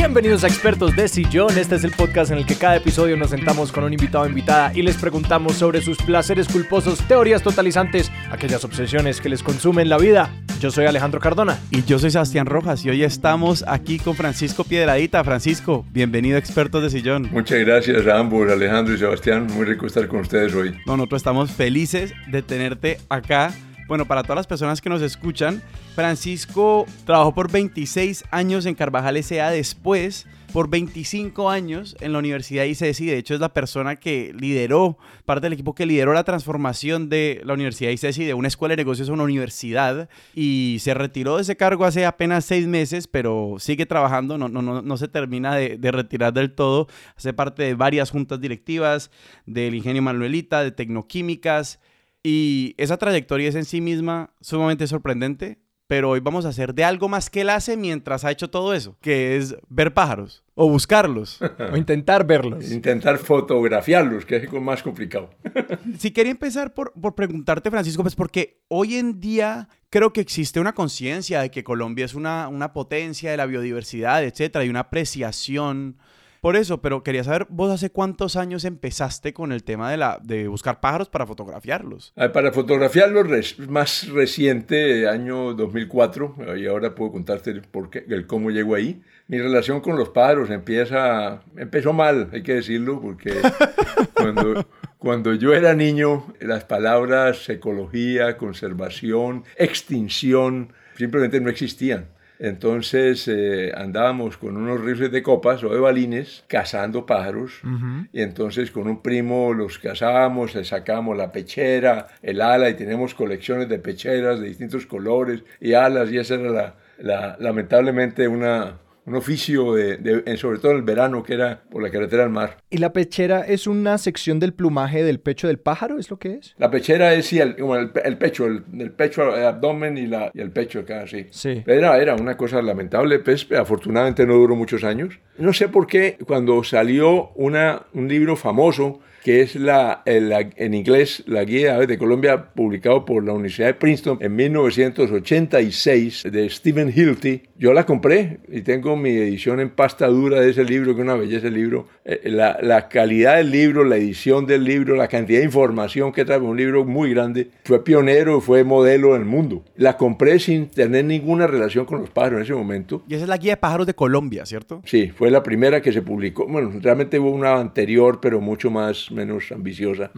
Bienvenidos a Expertos de Sillón. Este es el podcast en el que cada episodio nos sentamos con un invitado o invitada y les preguntamos sobre sus placeres culposos, teorías totalizantes, aquellas obsesiones que les consumen la vida. Yo soy Alejandro Cardona. Y yo soy Sebastián Rojas y hoy estamos aquí con Francisco Piedradita. Francisco, bienvenido a Expertos de Sillón. Muchas gracias a ambos, Alejandro y Sebastián. Muy rico estar con ustedes hoy. No, nosotros estamos felices de tenerte acá. Bueno, para todas las personas que nos escuchan, Francisco trabajó por 26 años en Carvajal S.A. después por 25 años en la Universidad ICESI. De hecho, es la persona que lideró, parte del equipo que lideró la transformación de la Universidad ICESI de una escuela de negocios a una universidad. Y se retiró de ese cargo hace apenas seis meses, pero sigue trabajando, no, no, no, no se termina de, de retirar del todo. Hace parte de varias juntas directivas, del Ingenio Manuelita, de Tecnoquímicas. Y esa trayectoria es en sí misma sumamente sorprendente, pero hoy vamos a hacer de algo más que él hace mientras ha hecho todo eso, que es ver pájaros o buscarlos. O intentar verlos. Intentar fotografiarlos, que es más complicado. Si quería empezar por, por preguntarte, Francisco, pues porque hoy en día creo que existe una conciencia de que Colombia es una, una potencia de la biodiversidad, etcétera, y una apreciación por eso, pero quería saber, vos hace cuántos años empezaste con el tema de, la, de buscar pájaros para fotografiarlos. Ah, Para fotografiarlos res- más reciente, año 2004, y ahora puedo contarte el, por qué, el cómo llego ahí. Mi relación con los pájaros empieza, empezó mal, hay que decirlo, porque cuando, cuando yo era niño, las palabras ecología, conservación, extinción, simplemente no existían. Entonces eh, andábamos con unos rifles de copas o de balines cazando pájaros. Y entonces con un primo los cazábamos, le sacábamos la pechera, el ala y tenemos colecciones de pecheras de distintos colores y alas y esa era la, la- lamentablemente una, un oficio, de, de- en- sobre todo en el verano que era por la carretera al mar. ¿Y la pechera es una sección del plumaje del pecho del pájaro? ¿Es lo que es? La pechera es sí, el, el, el pecho, el, el pecho, el abdomen y, la, y el pecho acá, sí. Sí. Era, era una cosa lamentable, pues afortunadamente no duró muchos años. No sé por qué cuando salió una, un libro famoso que es la, la- en inglés la Guía de Colombia, publicado por la Universidad de Princeton en 1986, de Stephen Hilty. Yo la compré y tengo mi edición en pasta dura de ese libro, que es una belleza el libro. Eh, La, la calidad del libro, la edición del libro, la cantidad de información que trae un libro muy grande. Fue pionero, fue modelo en el mundo. La compré sin tener ninguna relación con los pájaros en ese momento. Y esa es la guía de pájaros de Colombia, ¿cierto? Sí, fue la primera que se publicó. Bueno, realmente hubo una anterior, pero mucho más, menos ambiciosa,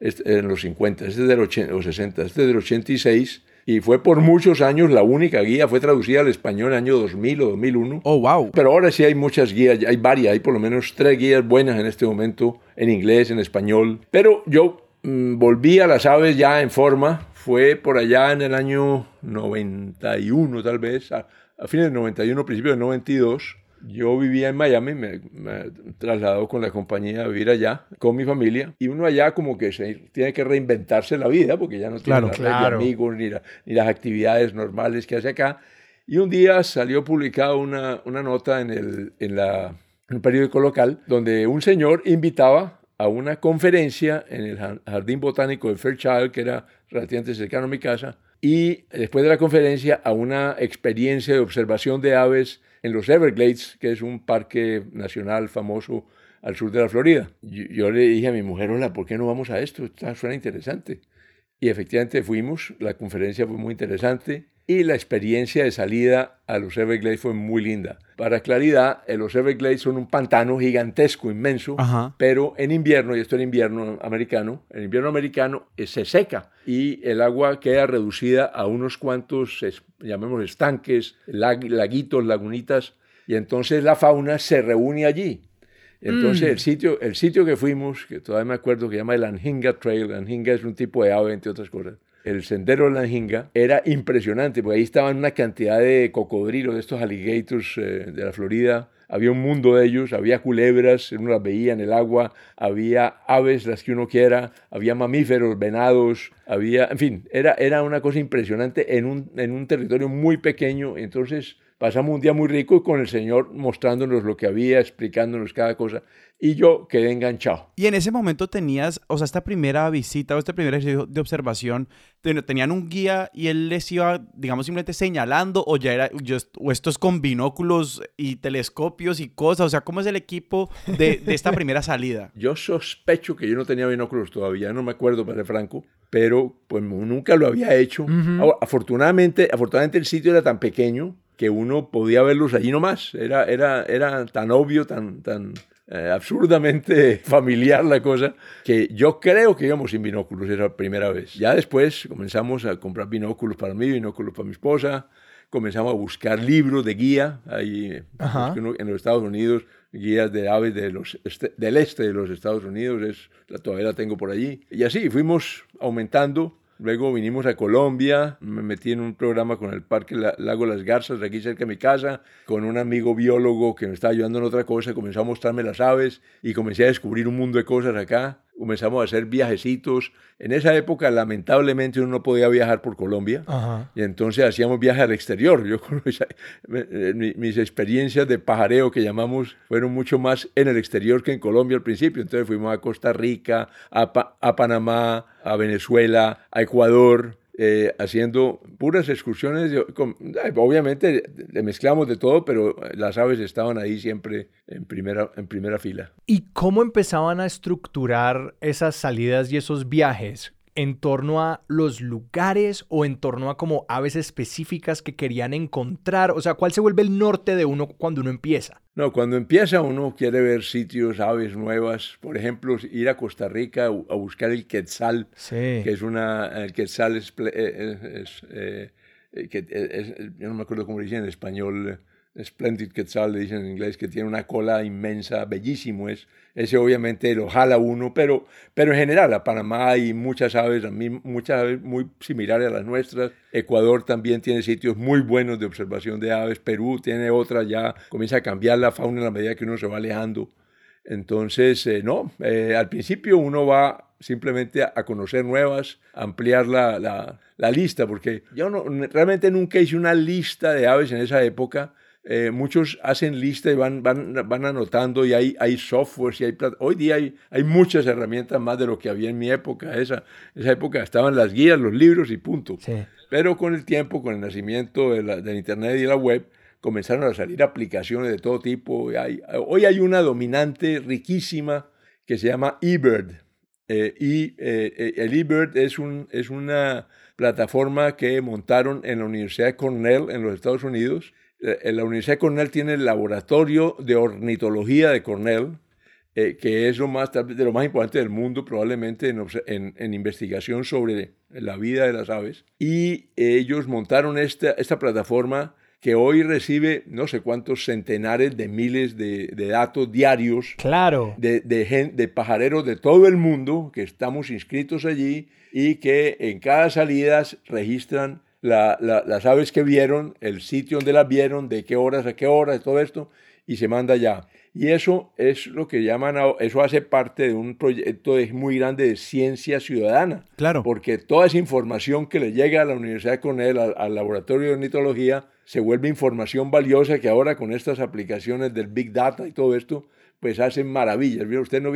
Este- en los 50, este es del 80, o 60, este es del 86, y fue por muchos años la única guía, fue traducida al español en el año 2000 o 2001. Oh, wow. Pero ahora sí hay muchas guías, hay varias, hay por lo menos tres guías buenas en este momento, en inglés, en español. Pero yo mm, volví a las aves ya en forma, fue por allá en el año 91 tal vez, a, a fines del 91, principios del 92. Yo vivía en Miami, me, me trasladó con la compañía a vivir allá, con mi familia, y uno allá como que se tiene que reinventarse la vida, porque ya no tiene Claro, claro. amigos ni, la- ni las actividades normales que hace acá. Y un día salió publicada una, una nota en el, en, la, en el periódico local donde un señor invitaba a una conferencia en el jar- Jardín Botánico de Fairchild, que era relativamente cercano a mi casa, y después de la conferencia a una experiencia de observación de aves en los Everglades, que es un parque nacional famoso al sur de la Florida. Yo, yo le dije a mi mujer, hola, ¿por qué no vamos a esto? Esto suena interesante. Y efectivamente fuimos, la conferencia fue muy interesante y la experiencia de salida a los Everglades fue muy linda. Para claridad, eh, los Everglades son un pantano gigantesco, inmenso, Ajá. pero en invierno, y esto en invierno americano, en invierno americano eh, se seca y el agua queda reducida a unos cuantos, es- llamemos estanques, lag- laguitos, lagunitas, y entonces la fauna se reúne allí. Entonces el, sitio, el sitio que fuimos, que todavía me acuerdo que se llama el Anhinga Trail, Anhinga es un tipo de ave, entre otras cosas, el sendero de la era impresionante, porque ahí estaban una cantidad de cocodrilos, de estos alligators eh, de la Florida, había un mundo de ellos, había culebras, uno las veía en el agua, había aves, las que uno quiera, había mamíferos, venados, había, en fin, era, era una cosa impresionante en un, en un territorio muy pequeño, entonces pasamos un día muy rico con el Señor mostrándonos lo que había, explicándonos cada cosa y yo quedé enganchado. Y en ese momento tenías, o sea, esta primera visita o este primer ejercicio de observación, tenían un guía y él les iba, digamos, simplemente señalando o ya era, o esto es con binóculos y telescopios y cosas, o sea, ¿cómo es el equipo de, de esta primera salida? Yo sospecho que yo no tenía binóculos todavía, no me acuerdo, para franco, pero pues nunca lo había hecho. afortunadamente, afortunadamente el sitio era tan pequeño que uno podía verlos allí nomás. Era, era, era tan obvio, tan, tan, eh, absurdamente familiar la cosa, que yo creo que íbamos sin binóculos esa primera vez. Ya después comenzamos a comprar binóculos para mí, binóculos para mi esposa, comenzamos a buscar libros de guía, ahí en los Estados Unidos, guías de aves de los, este, del este de los Estados Unidos, es, la, todavía la tengo por allí. Y así fuimos aumentando Luego vinimos a Colombia, me metí en un programa con el Parque Lago Las Garzas, aquí cerca de mi casa, con un amigo biólogo que me estaba ayudando en otra cosa, comenzó a mostrarme las aves y comencé a descubrir un mundo de cosas acá comenzamos a hacer viajecitos. En esa época, lamentablemente, uno no podía viajar por Colombia. Y entonces hacíamos viajes al exterior. Yo, mis experiencias de pajareo que llamamos fueron mucho más en el exterior que en Colombia al principio. Entonces fuimos a Costa Rica, a, a Panamá, a Venezuela, a Ecuador. Eh, haciendo puras excursiones. obviamente mezclamos de todo, pero las aves estaban ahí siempre en primera, en primera fila. ¿Y cómo empezaban a estructurar esas salidas y esos viajes? En torno a los lugares o en torno a como aves específicas que querían encontrar? O sea, ¿cuál se vuelve el norte de uno cuando uno empieza? No, cuando empieza uno quiere ver sitios, aves nuevas. Por ejemplo, ir a Costa Rica a buscar el quetzal, que es una... El quetzal es... Eh, eh, eh, yo no me acuerdo cómo dicen en español Splendid Quetzal, le dicen en inglés, que tiene una cola inmensa, bellísimo es. Ese obviamente lo jala uno, pero, pero en general a Panamá hay muchas aves, muchas aves muy similares a las nuestras. Ecuador también tiene sitios muy buenos de observación de aves. Perú tiene otra, ya comienza a cambiar la fauna en la medida que uno se va alejando. Entonces, eh, no, eh, al principio uno va simplemente a, conocer nuevas, ampliar la, la, la lista, porque yo no, realmente nunca hice una lista de aves en esa época eh, muchos hacen lista y van, van, van anotando y hay, hay softwares y hay... Hoy día hay, hay muchas herramientas más de lo que había en mi época. Esa, esa época estaban las guías, los libros y punto. Pero con el tiempo, con el nacimiento de la, del Internet y la web, comenzaron a salir aplicaciones de todo tipo. Hay, hoy hay una dominante riquísima que se llama eBird. Eh, y eh, el eBird es, un, es una plataforma que montaron en la Universidad de Cornell en los Estados Unidos eh, la Universidad de Cornell tiene el laboratorio de ornitología de Cornell, eh, que es lo más, de lo más importante del mundo probablemente en, en, investigación sobre la vida de las aves. Y ellos montaron esta, esta plataforma que hoy recibe no sé cuántos centenares de miles de, de datos diarios claro. de, de, de pajareros de todo el mundo que estamos inscritos allí y que en cada salida registran las aves que vieron, el sitio donde las vieron, de qué horas a qué horas, todo esto, y se manda ya. Y eso es lo que llaman, eso hace parte de un proyecto muy grande de ciencia ciudadana. Claro. Porque toda esa información que le llega a la Universidad de Cornell, al, laboratorio de ornitología, se vuelve información valiosa que ahora con estas aplicaciones del Big Data y todo esto, pues hacen maravillas. Ustedes no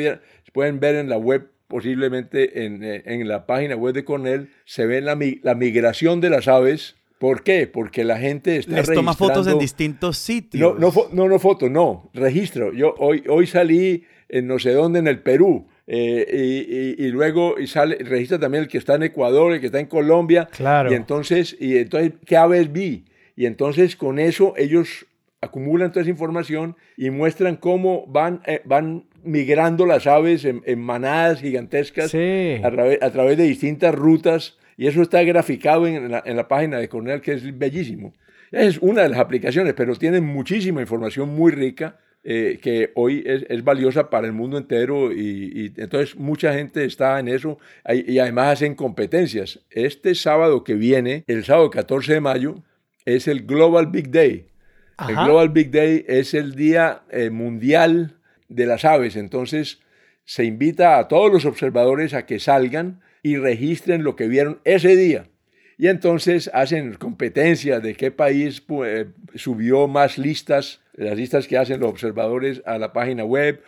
pueden ver en la web posiblemente en, eh, en, la página web de Cornell, se ve la, la migración de las aves. ¿Por qué? Porque la gente está Les toma fotos en distintos sitios. No, no, no, no fotos, no, registro. Yo hoy, hoy salí en no sé dónde, en el Perú, eh, y, y, luego y sale, registra también el que está en Ecuador, el que está en Colombia. Claro. Y entonces, y entonces ¿qué aves vi? Y entonces con eso ellos acumulan toda esa información y muestran cómo van, eh, van migrando las aves en, manadas gigantescas a, través, de distintas rutas y eso está graficado en la, página de Cornell que es bellísimo. Es una de las aplicaciones, pero tiene muchísima información muy rica eh, que hoy es, valiosa para el mundo entero y, entonces mucha gente está en eso y además hacen competencias. Este sábado que viene, el sábado 14 de mayo, es el Global Big Day. El Global Big Day es el día eh, mundial de las aves. Entonces se invita a todos los observadores a que salgan y registren lo que vieron ese día. y entonces hacen competencias de qué país eh, subió más listas, las listas que hacen los observadores a la página web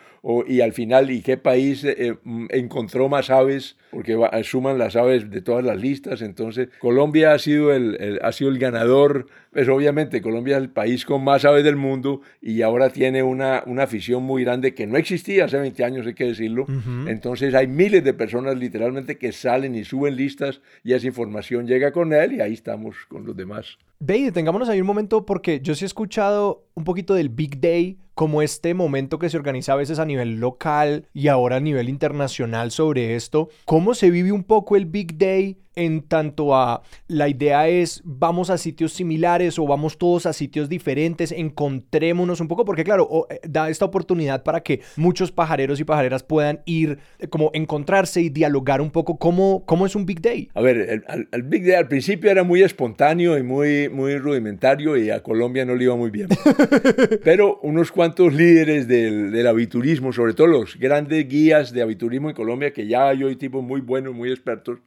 y al final, ¿y qué país eh, mm, encontró más aves? Porque suman las aves de todas las listas. Entonces, Colombia ha sido el, ha sido el ganador. Pues obviamente, Colombia es el país con más aves del mundo y ahora tiene una, una afición muy grande que no existía hace 20 años, hay que decirlo. Entonces, hay miles de personas literalmente que salen y suben listas y esa información llega con él y ahí estamos con los demás. Ve, detengámonos ahí un momento porque yo sí he escuchado un poquito del Big Day como este momento que se organiza a veces a nivel local y ahora a nivel internacional sobre esto. ¿Cómo se vive un poco el Big Day en tanto a la idea es vamos a sitios similares o vamos todos a sitios diferentes, encontrémonos un poco, porque claro, eh, da esta oportunidad para que muchos pajareros y pajareras puedan ir, eh, como encontrarse y dialogar un poco cómo, cómo es un Big Day. A ver, el, Big Day al principio era muy espontáneo y muy, muy rudimentario y a Colombia no le iba muy bien. Pero unos cuantos líderes del, del, aviturismo, sobre todo los grandes guías de aviturismo en Colombia, que ya hay hoy tipos muy buenos, muy expertos,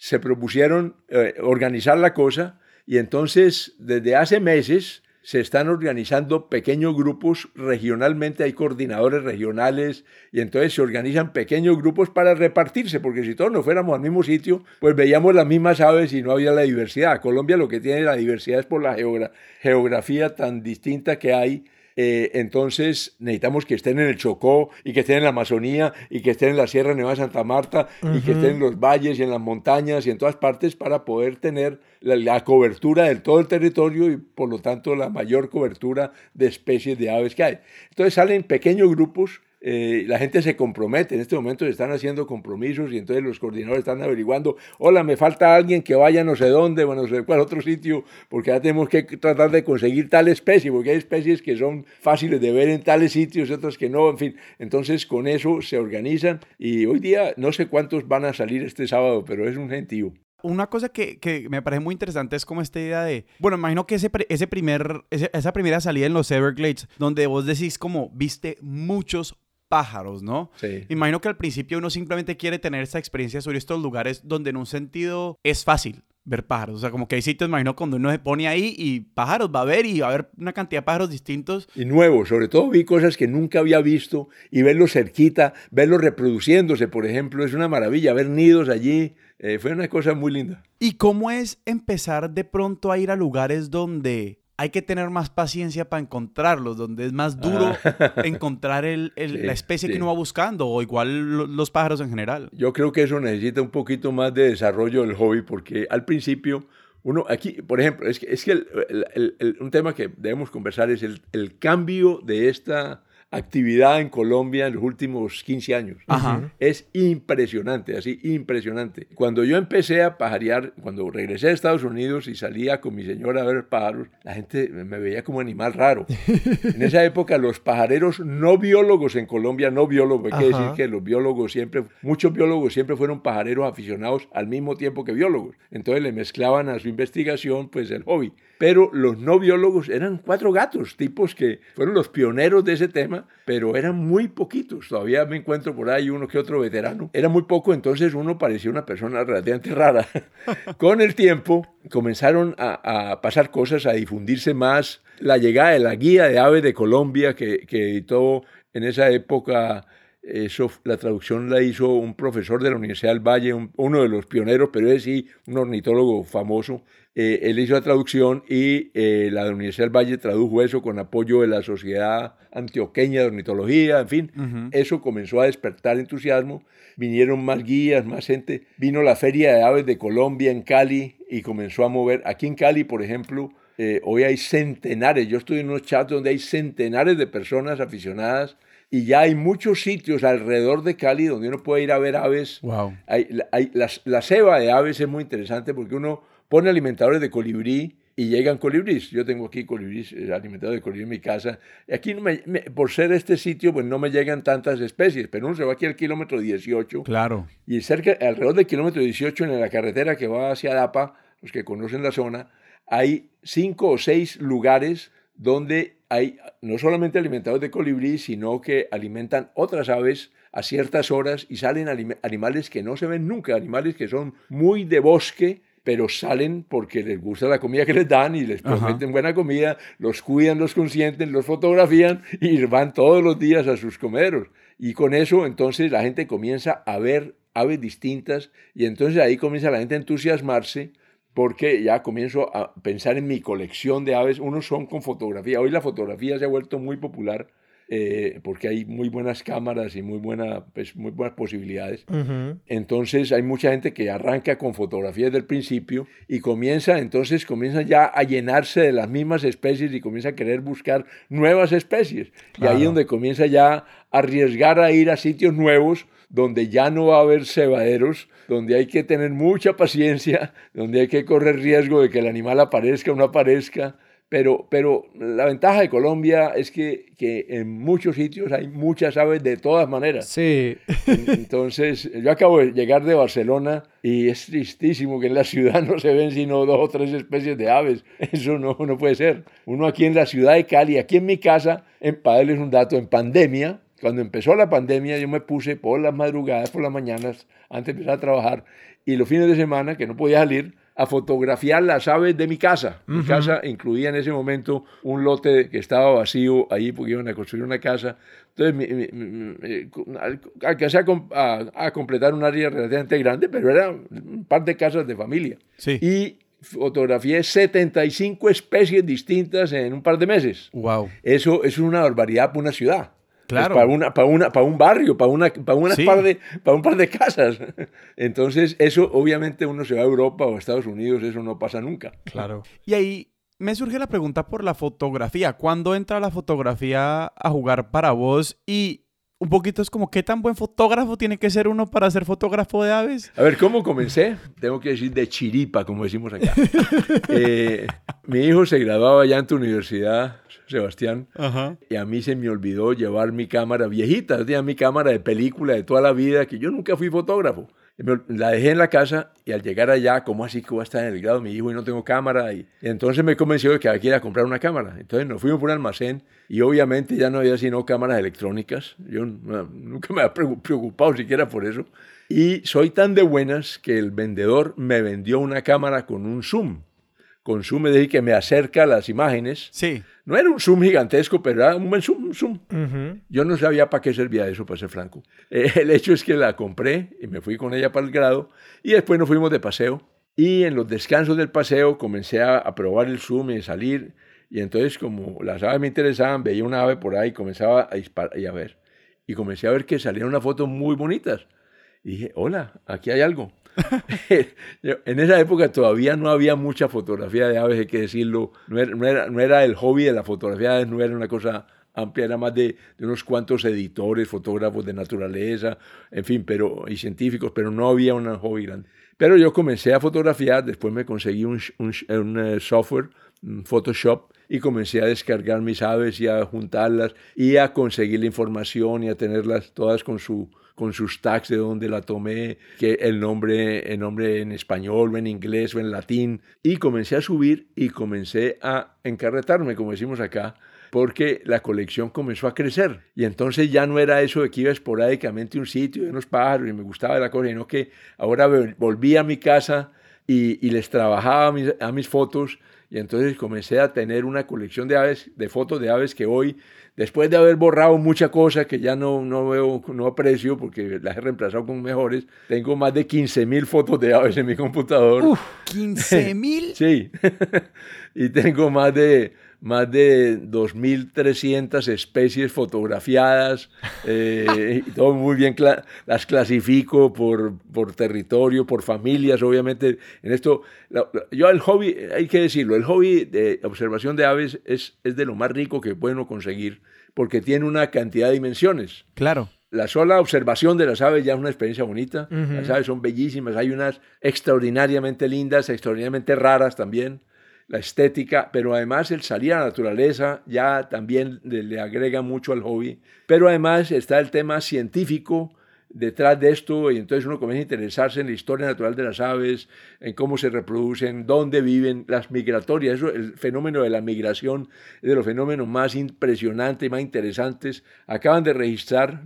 se propusieron eh, organizar la cosa y entonces desde hace meses se están organizando pequeños grupos regionalmente, hay coordinadores regionales y entonces se organizan pequeños grupos para repartirse, porque si todos no fuéramos al mismo sitio, pues veíamos las mismas aves y no había la diversidad. Colombia lo que tiene la diversidad es por la geografía tan distinta que hay eh, entonces necesitamos que estén en el Chocó y que estén en la Amazonía y que estén en la Sierra Nevada de Santa Marta y que estén en los valles y en las montañas y en todas partes para poder tener la, la, cobertura de todo el territorio y por lo tanto la mayor cobertura de especies de aves que hay. Entonces salen pequeños grupos eh, la gente se compromete, en este momento se están haciendo compromisos y entonces los coordinadores están averiguando, hola, me falta alguien que vaya no sé dónde, bueno, no sé cuál otro sitio, porque ya tenemos que tratar de conseguir tal especie, porque hay especies que son fáciles de ver en tales sitios, otras que no, en fin, entonces con eso se organizan y hoy día no sé cuántos van a salir este sábado, pero es un gentío. Una cosa que, que, me parece muy interesante es como esta idea de, bueno, imagino que ese, ese primer, esa primera salida en los Everglades, donde vos decís como, viste muchos pájaros, ¿no? Sí. Imagino que al principio uno simplemente quiere tener esta experiencia sobre estos lugares donde en un sentido es fácil ver pájaros. O sea, como que hay sitios, imagino, cuando uno se pone ahí y pájaros va a ver y va a haber una cantidad de pájaros distintos. Y nuevos, sobre todo vi cosas que nunca había visto y verlos cerquita, verlos reproduciéndose, por ejemplo, es una maravilla, ver nidos allí, eh, fue una cosa muy linda. ¿Y cómo es empezar de pronto a ir a lugares donde hay que tener más paciencia para encontrarlos, donde es más duro ah. encontrar el, la especie que uno va buscando, o igual los pájaros en general. Yo creo que eso necesita un poquito más de desarrollo del hobby, porque al principio uno, aquí, por ejemplo, es que, es que un tema que debemos conversar es el, cambio de esta actividad en Colombia en los últimos 15 años. Es impresionante, así, impresionante. Cuando yo empecé a pajarear, cuando regresé a Estados Unidos y salía con mi señora a ver pájaros, la gente me veía como animal raro. en esa época los pajareros no biólogos en Colombia, no biólogos, hay que decir que los biólogos siempre, muchos biólogos siempre fueron pajareros aficionados al mismo tiempo que biólogos. Entonces le mezclaban a su investigación pues el hobby pero los no biólogos eran cuatro gatos, tipos que fueron los pioneros de ese tema, pero eran muy poquitos. Todavía me encuentro por ahí uno que otro veterano. Era muy poco, entonces uno parecía una persona relativamente rara. Con el tiempo comenzaron a, pasar cosas, a difundirse más. La llegada de la guía de aves de Colombia que, que editó en esa época eso, la traducción la hizo un profesor de la Universidad del Valle, uno de los pioneros, pero es sí, un ornitólogo famoso. Eh, él hizo la traducción y eh, la Universidad del Valle tradujo eso con apoyo de la Sociedad Antioqueña de Ornitología, en fin, eso comenzó a despertar entusiasmo. Vinieron más guías, más gente. Vino la Feria de Aves de Colombia en Cali y comenzó a mover. Aquí en Cali, por ejemplo, eh, hoy hay centenares, yo estoy en unos chats donde hay centenares de personas aficionadas y ya hay muchos sitios alrededor de Cali donde uno puede ir a ver aves. Wow. Hay, la, ceba de aves es muy interesante porque uno pone alimentadores de colibrí y llegan colibrís. Yo tengo aquí colibrís, eh, alimentadores de colibrí en mi casa. Aquí, no me, por ser este sitio, pues no me llegan tantas especies, pero uno se va aquí al kilómetro 18. Claro. Y cerca, alrededor del kilómetro 18, en la carretera que va hacia Dapa, los que conocen la zona, hay cinco o seis lugares donde hay no solamente alimentados de colibrí, sino que alimentan otras aves a ciertas horas y salen animales que no se ven nunca, animales que son muy de bosque, pero salen porque les gusta la comida que les dan y les prometen buena comida, los cuidan, los consienten, los fotografían y van todos los días a sus comeros. Y con eso entonces la gente comienza a ver aves distintas y entonces ahí comienza la gente a entusiasmarse porque ya comienzo a pensar en mi colección de aves. Unos son con fotografía. Hoy la fotografía se ha vuelto muy popular eh, porque hay muy buenas cámaras y muy, buena, pues, muy buenas posibilidades. Entonces hay mucha gente que arranca con fotografías del principio y comienza, entonces comienza ya a llenarse de las mismas especies y comienza a querer buscar nuevas especies. Y ahí es donde comienza ya a arriesgar a ir a sitios nuevos donde ya no va a haber cebaderos, donde hay que tener mucha paciencia, donde hay que correr riesgo de que el animal aparezca o no aparezca, pero, pero la ventaja de Colombia es que, que, en muchos sitios hay muchas aves de todas maneras. Sí. Entonces, yo acabo de llegar de Barcelona y es tristísimo que en la ciudad no se ven sino dos o tres especies de aves. Eso no, no puede ser. Uno aquí en la ciudad de Cali, aquí en mi casa, en, para es un dato, en pandemia, cuando empezó la pandemia, yo me puse por las madrugadas, por las mañanas, antes de empezar a trabajar, y los fines de semana, que no podía salir, a fotografiar las aves de mi casa. Mi casa incluía en ese momento un lote que estaba vacío ahí porque iban a construir una casa. Entonces, alcancé a, a, completar un área relativamente grande, pero era un par de casas de familia. Sí. Y fotografié 75 especies distintas en un par de meses. Wow. Eso, eso es una barbaridad para una ciudad. Claro. para, una, para, una, para un barrio, para, una, para, una par de, para un par de casas. Entonces, eso obviamente uno se va a Europa o a Estados Unidos, eso no pasa nunca. Claro. Y ahí me surge la pregunta por la fotografía. ¿Cuándo entra la fotografía a jugar para vos? Y un poquito es como, ¿qué tan buen fotógrafo tiene que ser uno para ser fotógrafo de aves? A ver, ¿cómo comencé? Tengo que decir de chiripa, como decimos acá. eh, mi hijo se graduaba ya en tu universidad, Sebastián, Ajá. y a mí se me olvidó llevar mi cámara viejita, yo tenía mi cámara de película de toda la vida, que yo nunca fui fotógrafo. La dejé en la casa y al llegar allá, ¿cómo así que voy a estar en el grado mi hijo y no tengo cámara? Y, entonces me convenció de que había que comprar una cámara. Entonces nos fuimos por un almacén y obviamente ya no había sino cámaras electrónicas. Yo nunca me había preocupado siquiera por eso. Y soy tan de buenas que el vendedor me vendió una cámara con un zoom. Con zoom es decir, que me acerca las imágenes. Sí. No era un zoom gigantesco, pero era un buen zoom. Un zoom. Uh -huh. Yo no sabía para qué servía eso, para ser franco. Eh, el hecho es que la compré y me fui con ella para el grado y después nos fuimos de paseo. Y en los descansos del paseo comencé a, a probar el zoom y a salir. Y entonces, como las aves me interesaban, veía una ave por ahí, comenzaba a disparar y a ver. Y comencé a ver que salían unas fotos muy bonitas. Y dije, hola, aquí hay algo. en esa época todavía no había mucha fotografía de aves, hay que decirlo. No era, no era, el hobby de la fotografía de aves, no era una cosa amplia, era más de, unos cuantos editores, fotógrafos de naturaleza, en fin, pero, y científicos, pero no había un hobby grande. Pero yo comencé a fotografiar, después me conseguí un, un uh, software, Photoshop, y comencé a descargar mis aves y a juntarlas y a conseguir la información y a tenerlas todas con su con sus tags de dónde la tomé, que el nombre, el nombre en español o en inglés o en latín. Y comencé a subir y comencé a encarretarme, como decimos acá, porque la colección comenzó a crecer. Y entonces ya no era eso de que iba esporádicamente a un sitio de unos pájaros y me gustaba la cosa, sino que ahora volví a mi casa y, les trabajaba a mis fotos y entonces comencé a tener una colección de aves, de fotos de aves que hoy, después de haber borrado muchas cosas que ya no, no veo, no aprecio porque las he reemplazado con mejores, tengo más de 15 mil fotos de aves en mi computador. Uf, 15 mil. sí. y tengo más de, más de 2.300 especies fotografiadas, eh, y todo muy bien, cla las clasifico por, por territorio, por familias, obviamente. En esto, la, yo el hobby, hay que decirlo, el hobby de observación de aves es, es de lo más rico que puede uno conseguir, porque tiene una cantidad de dimensiones. Claro. La sola observación de las aves ya es una experiencia bonita. Uh -huh. Las aves son bellísimas, hay unas extraordinariamente lindas, extraordinariamente raras también la estética, pero además el salir a la naturaleza ya también le, agrega mucho al hobby. Pero además está el tema científico detrás de esto y entonces uno comienza a interesarse en la historia natural de las aves, en cómo se reproducen, dónde viven, las migratorias. Eso, el fenómeno de la migración es de los fenómenos más impresionantes y más interesantes. Acaban de registrar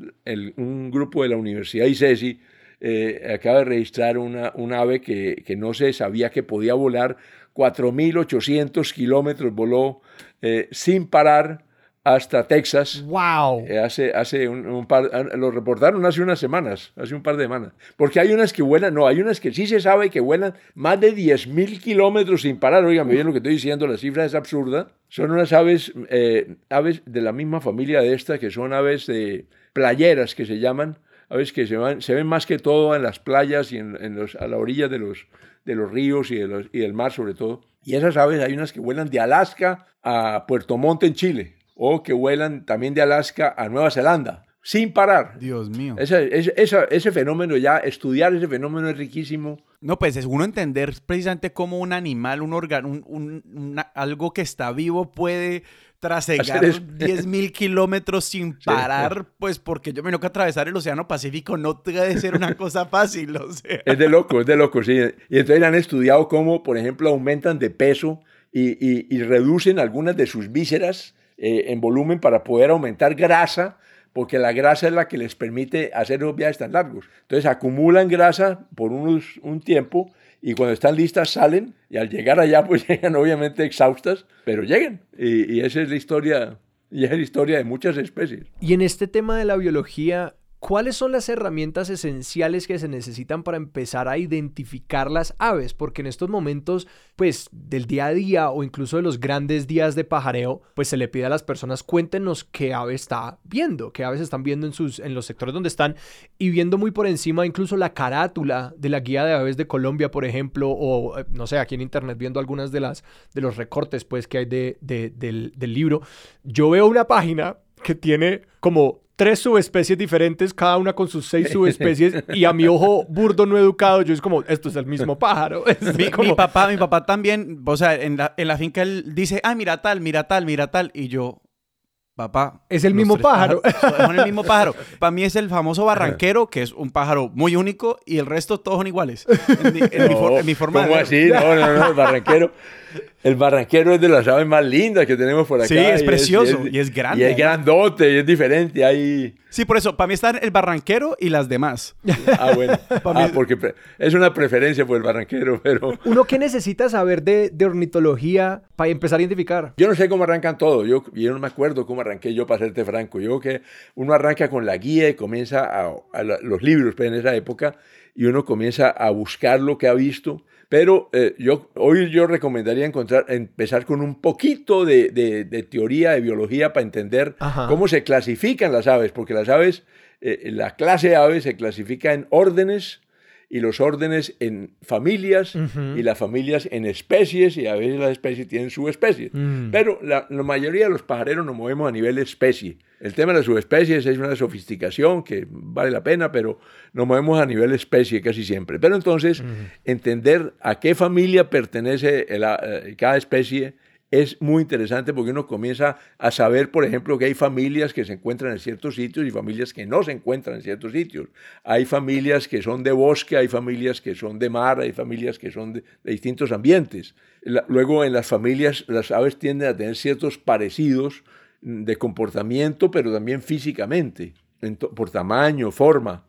un grupo de la Universidad ICESI eh, acaba de registrar una, un ave que, que, no se sabía que podía volar, 4.800 kilómetros voló eh, sin parar hasta Texas. ¡Wow! Eh, hace, hace un, par, ah, lo reportaron hace unas semanas, hace un par de semanas. Porque hay unas que vuelan, no, hay unas que sí se sabe que vuelan más de 10.000 kilómetros sin parar. Oigan, bien lo que estoy diciendo, la cifra es absurda. Son unas aves, eh, aves de la misma familia de esta, que son aves de playeras que se llaman, aves que se, van, se ven más que todo en las playas y en, los, a la orilla de los, de los ríos y, de los, y del mar sobre todo. Y esas aves hay unas que vuelan de Alaska a Puerto Montt en Chile o que vuelan también de Alaska a Nueva Zelanda, sin parar. Dios mío. Ese, fenómeno ya, estudiar ese fenómeno es riquísimo. No, pues es uno entender precisamente cómo un animal, un órgano, un, algo que está vivo puede trasegar 10.000 kilómetros sin parar, pues porque yo me tengo que atravesar el Océano Pacífico no debe ser una cosa fácil, o sea. Es de loco, es de loco, sí. Y entonces han estudiado cómo, por ejemplo, aumentan de peso y, y, y reducen algunas de sus vísceras eh, en volumen para poder aumentar grasa, porque la grasa es la que les permite hacer los viajes tan largos. Entonces acumulan grasa por unos, un tiempo y cuando están listas salen y al llegar allá pues llegan obviamente exhaustas, pero llegan. Y, y esa es la historia, y es la historia de muchas especies. Y en este tema de la biología, ¿Cuáles son las herramientas esenciales que se necesitan para empezar a identificar las aves? Porque en estos momentos, pues, del día a día o incluso de los grandes días de pajareo, pues se le pide a las personas cuéntenos qué ave está viendo, qué aves están viendo en, sus, en los sectores donde están y viendo muy por encima incluso la carátula de la guía de aves de Colombia, por ejemplo, o eh, no sé, aquí en internet viendo algunas de las de los recortes pues que hay de, del, del libro. Yo veo una página que tiene como tres subespecies diferentes, cada una con sus seis subespecies, y a mi ojo burdo no educado, yo es como, esto es el mismo pájaro. Mi, papá, mi papá también, o sea, en la, en la finca él dice, ah, mira tal, mira tal, mira tal, y yo, Papá. Es el mismo pájaro. Son el mismo pájaro. Para mí es el famoso barranquero, que es un pájaro muy único, y el resto todos son iguales. En, mi, forma ¿cómo así? No, no, no, el barranquero. El barranquero es de las aves más lindas que tenemos por acá. Sí, es precioso y es, grande. Y es grandote y es diferente. Hay... Sí, por eso, para mí están el barranquero y las demás. Ah, bueno. ah, porque es una preferencia por el barranquero, pero... ¿Uno qué necesita saber de, de, ornitología para empezar a identificar? Yo no sé cómo arrancan todo. Yo, yo no me acuerdo cómo arranqué yo, para serte franco. Yo que uno arranca con la guía y comienza a, a los libros pues, en esa época y uno comienza a buscar lo que ha visto pero eh, yo, hoy yo recomendaría encontrar, empezar con un poquito de, de, teoría de biología para entender cómo se clasifican las aves, porque las aves, eh, la clase de aves se clasifica en órdenes y los órdenes en familias y las familias en especies y a veces las especies tienen subespecies. Mm. Pero la, la, mayoría de los pajareros nos movemos a nivel especie. El tema de las subespecies es una sofisticación que vale la pena, pero nos movemos a nivel especie casi siempre. Pero entonces, entender a qué familia pertenece eh, cada especie es muy interesante porque uno comienza a saber, por ejemplo, que hay familias que se encuentran en ciertos sitios y familias que no se encuentran en ciertos sitios. Hay familias que son de bosque, hay familias que son de mar, hay familias que son de, distintos ambientes. luego en las familias las aves tienden a tener ciertos parecidos de comportamiento, pero también físicamente, por tamaño, forma.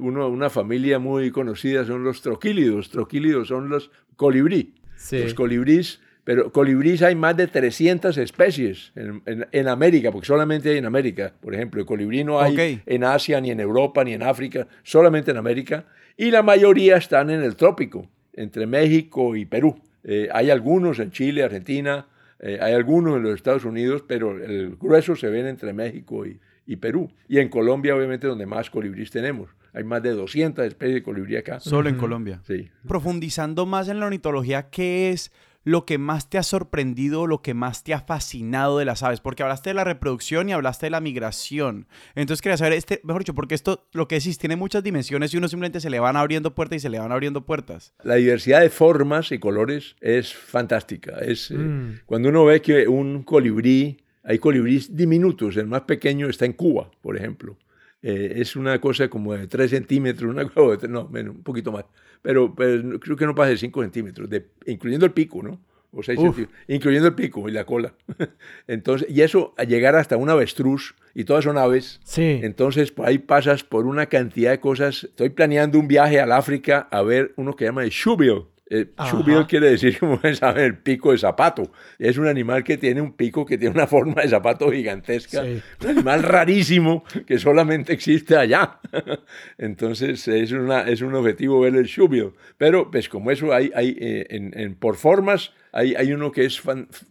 Uno, una familia muy conocida son los troquílidos. Troquílidos son los colibrí. Los colibríes pero colibrís hay más de 300 especies en, en, América, porque solamente hay en América. Por ejemplo, el colibrí no hay en Asia, ni en Europa, ni en África, solamente en América. Y la mayoría están en el trópico, entre México y Perú. Eh, hay algunos en Chile, Argentina, eh, hay algunos en los Estados Unidos, pero el grueso se ven entre México y, y Perú. Y en Colombia, obviamente, donde más colibrís tenemos. Hay más de 200 especies de colibrí acá. Solo en Colombia. Sí. Profundizando más en la ornitología, ¿qué es lo que más te ha sorprendido, lo que más te ha fascinado de las aves? Porque hablaste de la reproducción y hablaste de la migración. Entonces quería saber, este, mejor dicho, porque esto, lo que decís, tiene muchas dimensiones y uno simplemente se le van abriendo puertas y se le van abriendo puertas. La diversidad de formas y colores es fantástica. Es, eh, mm. Cuando uno ve que un colibrí, hay colibríes diminutos, el más pequeño está en Cuba, por ejemplo. Eh, es una cosa como de 3 centímetros, una cosa, no, menos, un poquito más pero, creo que no pasa de 5 centímetros, incluyendo el pico, ¿no? o 6 centímetros, incluyendo el pico y la cola. Entonces, y eso a llegar hasta un avestruz, y todas son aves. Sí. Entonces, por ahí pasas por una cantidad de cosas. Estoy planeando un viaje al África a ver uno que llama el shubil. Eh, quiere decir, como saben, el pico de zapato. Es un animal que tiene un pico que tiene una forma de zapato gigantesca. Un animal rarísimo que solamente existe allá. Entonces es, una, es un objetivo ver el Shubil. Pero pues como eso hay, hay eh, en, por formas, hay, hay, uno que es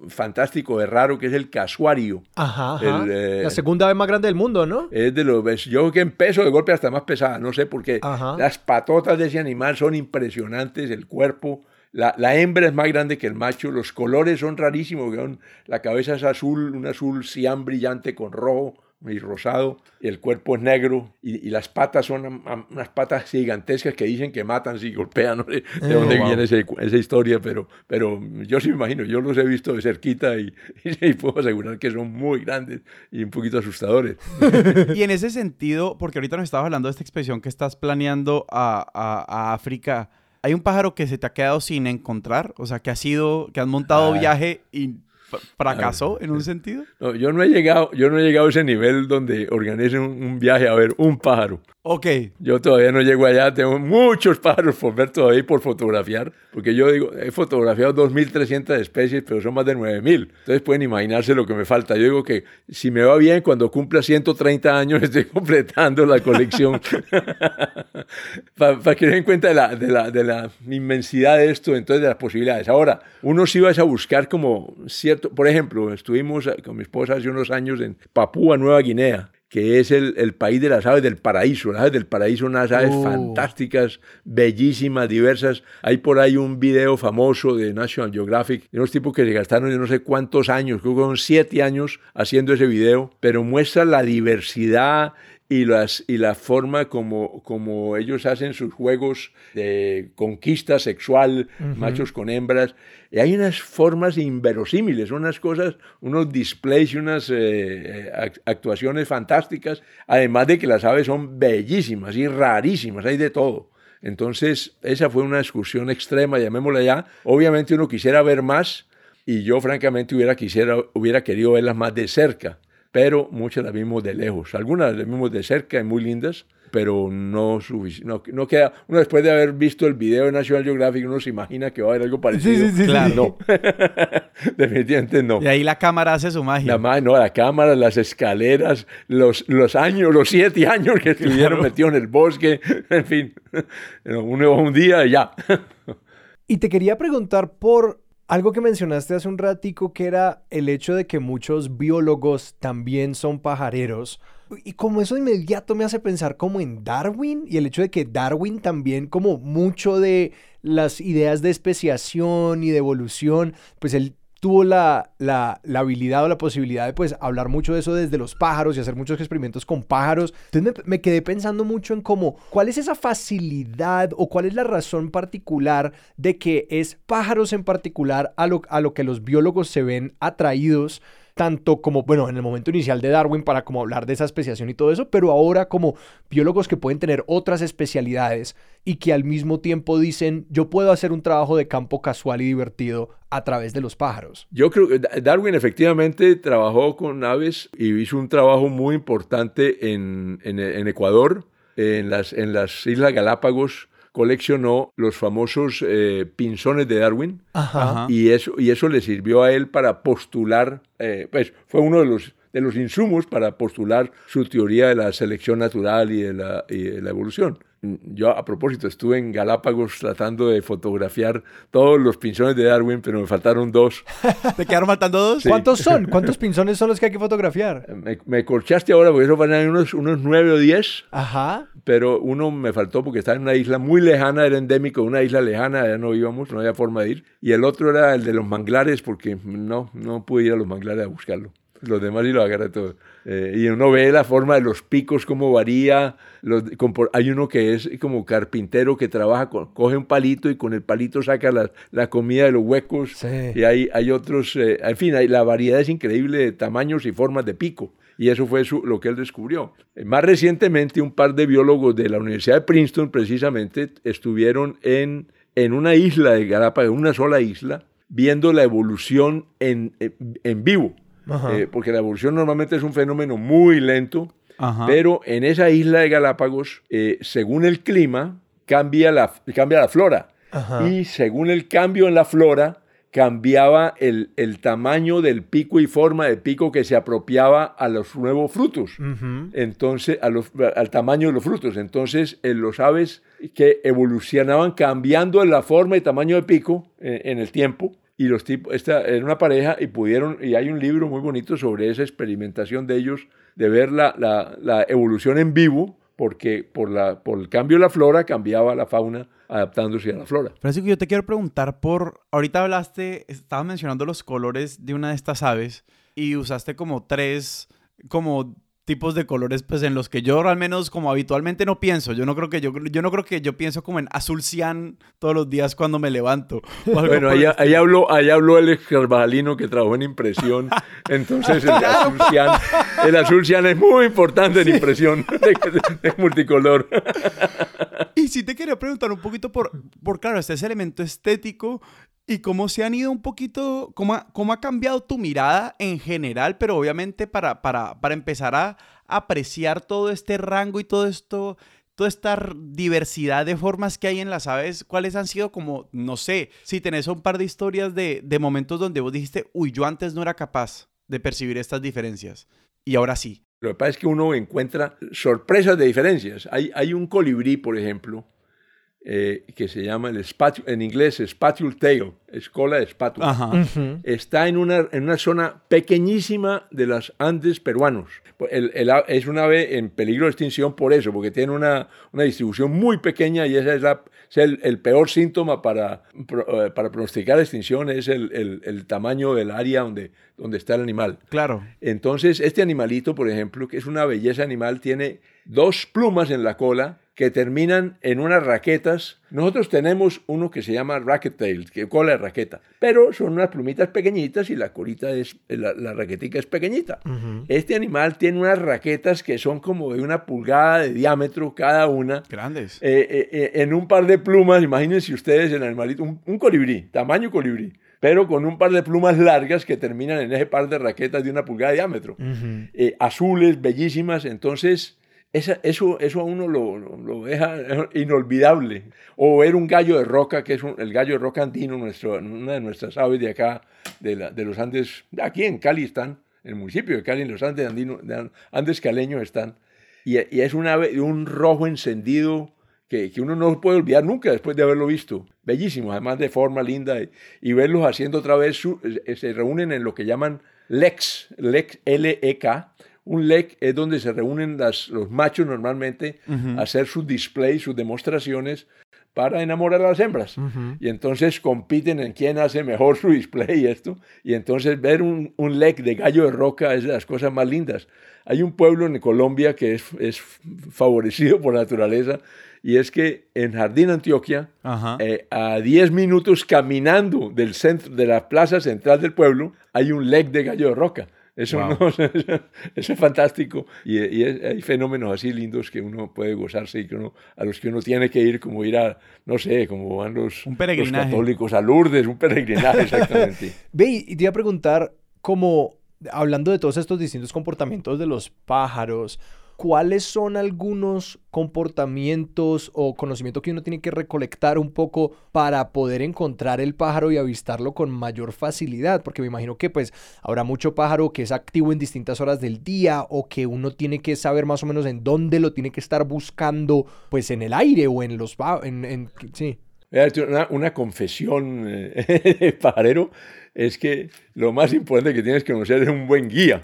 fantástico, es raro, que es el casuario. Ajá. Eh, la segunda vez más grande del mundo, ¿no? Es de los, yo creo que en peso de golpe hasta más pesada, no sé por qué. Las patotas de ese animal son impresionantes, el cuerpo. La, la, hembra es más grande que el macho, los colores son rarísimos, la cabeza es azul, un azul cian brillante con rojo, y rosado, y el cuerpo es negro, y, las patas son unas patas gigantescas que dicen que matan si golpean, no sé de eh, dónde viene esa historia, pero, pero yo sí me imagino, yo los he visto de cerquita y, y, puedo asegurar que son muy grandes y un poquito asustadores. y en ese sentido, porque ahorita nos estabas hablando de esta expedición que estás planeando a, a, África, ¿hay un pájaro que se te ha quedado sin encontrar? O sea, que has sido, que has montado ah. viaje y fracasó en un sentido? No, yo no he llegado, yo no he llegado a ese nivel donde organice un, viaje a ver un pájaro. Ok. Yo todavía no llego allá, tengo muchos pájaros por ver todavía y por fotografiar, porque yo digo, he fotografiado 2.300 especies, pero son más de 9.000. Entonces pueden imaginarse lo que me falta. Yo digo que si me va bien, cuando cumpla 130 años estoy completando la colección. Para que den cuenta de la, de, la, de la inmensidad de esto, entonces de las posibilidades. Ahora, uno sí va a buscar como cierto, por ejemplo, estuvimos con mi esposa hace unos años en Papúa Nueva Guinea que es el, el, país de las aves del paraíso. Las aves del paraíso, unas aves oh. fantásticas, bellísimas, diversas. Hay por ahí un video famoso de National Geographic de unos tipos que se gastaron yo no sé cuántos años, creo que son siete años haciendo ese video, pero muestra la diversidad y, las, y la forma como, como ellos hacen sus juegos de conquista sexual, machos con hembras. Y hay unas formas inverosímiles, unas cosas, unos displays y unas eh, actuaciones fantásticas, además de que las aves son bellísimas y rarísimas, hay de todo. Entonces, esa fue una excursión extrema, llamémosla ya. Obviamente uno quisiera ver más y yo francamente hubiera, quisiera, hubiera querido verlas más de cerca pero muchas las vimos de lejos. Algunas las vimos de cerca y muy lindas, pero no, no, no queda. Uno después de haber visto el video de National Geographic, uno se imagina que va a haber algo parecido. Sí, sí, sí. Claro. No, definitivamente no. Y ahí la cámara hace su magia. La, no, la cámara, las escaleras, los, los años, los siete años que estuvieron metidos en el bosque, en fin, uno un día y ya. Y te quería preguntar por algo que mencionaste hace un ratico que era el hecho de que muchos biólogos también son pajareros. Y como eso inmediato me hace pensar como en Darwin y el hecho de que Darwin también como mucho de las ideas de especiación y de evolución, pues él tuvo la, la, habilidad o la posibilidad de pues hablar mucho de eso desde los pájaros y hacer muchos experimentos con pájaros. Entonces me, me, quedé pensando mucho en cómo, cuál es esa facilidad o cuál es la razón particular de que es pájaros en particular a lo, a lo que los biólogos se ven atraídos tanto como, bueno, en el momento inicial de Darwin para como hablar de esa especiación y todo eso, pero ahora como biólogos que pueden tener otras especialidades y que al mismo tiempo dicen, yo puedo hacer un trabajo de campo casual y divertido a través de los pájaros. Yo creo que Darwin efectivamente trabajó con aves y hizo un trabajo muy importante en, en, Ecuador, en las, en las Islas Galápagos, coleccionó los famosos eh, pinzones de Darwin. Y, eso, y eso le sirvió a él para postular, eh, pues fue uno de los, de los insumos para postular su teoría de la selección natural y de la, y de la evolución. Yo a propósito estuve en Galápagos tratando de fotografiar todos los pinzones de Darwin, pero me faltaron dos. ¿Te quedaron faltando dos? ¿Cuántos son? ¿Cuántos pinzones son los que hay que fotografiar? Me, corchaste ahora porque eso van a unos, unos nueve o diez. Ajá. Pero uno me faltó porque estaba en una isla muy lejana, era endémico de una isla lejana, ya no íbamos, no había forma de ir. Y el otro era el de los manglares porque no, no pude ir a los manglares a buscarlo los demás y lo agarra todo. Eh, y uno ve la forma de los picos, cómo varía. Los, hay uno que es como carpintero que trabaja, coge un palito y con el palito saca la, la comida de los huecos. Y hay, hay otros, eh, en fin, hay, la variedad es increíble de tamaños y formas de pico. Y eso fue lo que él descubrió. Eh, más recientemente, un par de biólogos de la Universidad de Princeton, precisamente, estuvieron en, en una isla de Galápagos, una sola isla, viendo la evolución en, en vivo. Eh, porque la evolución normalmente es un fenómeno muy lento, Ajá. pero en esa isla de Galápagos, eh, según el clima, cambia la, cambia la flora. Ajá. Y según el cambio en la flora, cambiaba el, el tamaño del pico y forma de pico que se apropiaba a los nuevos frutos. Ujú. Entonces, a los- al tamaño de los frutos. Entonces, eh, los aves que evolucionaban cambiando la forma y tamaño de pico eh, en el tiempo. Y los tipos, esta era una pareja y pudieron, y hay un libro muy bonito sobre esa experimentación de ellos, de ver la, la- la evolución en vivo, porque por, la, por el cambio de la flora cambiaba la fauna adaptándose a la flora. Francisco, yo te quiero preguntar por, ahorita hablaste, estabas mencionando los colores de una de estas aves y usaste como tres, como tipos de colores pues en los que yo al menos como habitualmente no pienso. Yo no creo que yo, yo no creo que yo pienso como en azul cian todos los días cuando me levanto. Bueno, ahí, ahí habló, ahí habló el carvajalino que trabajó en impresión. Entonces, el azul cian, el azul cian es muy importante en impresión de multicolor. Y sí te quería preguntar un poquito por, por claro, este ese elemento estético y cómo se han ido un poquito, cómo ha, cómo ha cambiado tu mirada en general, pero obviamente para, para, para empezar a apreciar todo este rango y todo esto, toda esta diversidad de formas que hay en las aves, ¿cuáles han sido como, no sé, si tenés un par de historias de, de momentos donde vos dijiste, uy, yo antes no era capaz de percibir estas diferencias y ahora sí? Lo que pasa es que uno encuentra sorpresas de diferencias. Hay, hay un colibrí, por ejemplo, eh, que se llama el spatu- en inglés spatule tail, es cola de espátula. Ajá. Ujú. Está en una, en una zona pequeñísima de las Andes peruanos. El- el a- es un ave en peligro de extinción por eso, porque tiene una, una distribución muy pequeña y ese es, la- es el, el peor síntoma para, eh, para pronosticar extinción, es el, el- el tamaño del área donde, donde está el animal. Claro. Entonces, este animalito, por ejemplo, que es una belleza animal, tiene dos plumas en la cola que terminan en unas raquetas. Nosotros tenemos uno que se llama racket tail, que cola de raqueta, pero son unas plumitas pequeñitas y la colita es, la, la raquetica es pequeñita. Este animal tiene unas raquetas que son como de una pulgada de diámetro cada una. Grandes. Eh, eh, eh, en un par de plumas, imagínense ustedes el animalito, un, un colibrí, tamaño colibrí, pero con un par de plumas largas que terminan en ese par de raquetas de una pulgada de diámetro. Eh, azules, bellísimas, entonces esa- eso, eso a uno lo, lo- deja inolvidable. O ver un gallo de roca, que es un- el gallo de roca andino, nuestro, una de nuestras aves de acá, de, la- de los Andes, aquí en Cali están, en el municipio de Cali, en los Andes, andino, de Andes caleños están. Y, y es un ave un rojo encendido que, que uno no puede olvidar nunca después de haberlo visto. Bellísimo, además de forma linda. Y, y verlos haciendo otra vez, su- eh, se reúnen en lo que llaman LEX, LEX, L-E-K. Un LEC es donde se reúnen las- los machos normalmente a hacer sus displays, sus demostraciones para enamorar a las hembras. Y entonces compiten en quién hace mejor su display y esto. Y entonces ver un, un lek de gallo de roca es de las cosas más lindas. Hay un pueblo en Colombia que es, es favorecido por la naturaleza y es que en Jardín, Antioquia, eh, a 10 minutos caminando del centro, de la plaza central del pueblo, hay un lek de gallo de roca. Eso, Wow. no- eso es fantástico y, y es- hay fenómenos así lindos que uno puede gozarse y que uno, a los que uno tiene que ir, como ir a, no sé, como van los, Un los católicos a Lourdes, un peregrinaje exactamente. Ve, y te iba a preguntar, como hablando de todos estos distintos comportamientos de los pájaros, ¿cuáles son algunos comportamientos o conocimiento que uno tiene que recolectar un poco para poder encontrar el pájaro y avistarlo con mayor facilidad? Porque me imagino que pues habrá mucho pájaro que es activo en distintas horas del día o que uno tiene que saber más o menos en dónde lo tiene que estar buscando, pues en el aire o en los... En, sí. Una, confesión eh, pajarero es que lo más importante que tienes que conocer es un buen guía.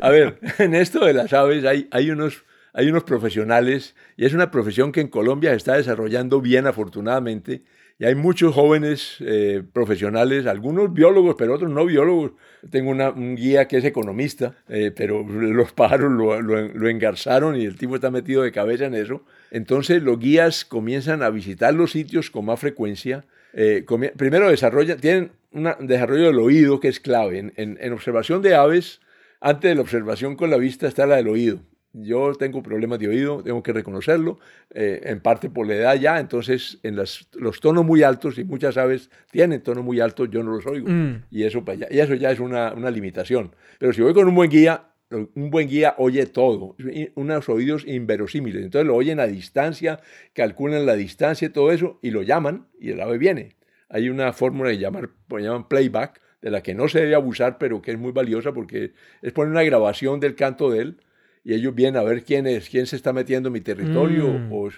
A ver, en esto de las aves hay, hay, unos, hay unos profesionales y es una profesión que en Colombia se está desarrollando bien afortunadamente y hay muchos jóvenes eh, profesionales, algunos biólogos, pero otros no biólogos. Tengo una- un guía que es economista, eh, pero los pájaros lo, lo- lo engarzaron y el tipo está metido de cabeza en eso. Entonces los guías comienzan a visitar los sitios con más frecuencia. Eh, primero desarrollan, tienen un desarrollo del oído que es clave. En, en- en observación de aves, antes de la observación con la vista está la del oído. yo tengo problemas de oído, tengo que reconocerlo, eh, en parte por la edad ya, entonces en las, los tonos muy altos, y muchas aves tienen tonos muy altos, yo no los oigo. Mm. Y, eso, pues, ya, y eso ya es una, una limitación. Pero si voy con un buen guía, un buen guía oye todo, unos oídos inverosímiles. Entonces lo oyen a distancia, calculan la distancia y todo eso, y lo llaman, y el ave viene. Hay una fórmula llamar, pues llaman playback, de la que no se debe abusar, pero que es muy valiosa porque es poner una grabación del canto de él y ellos vienen a ver quién es, quién se está metiendo en mi territorio, Mm. o,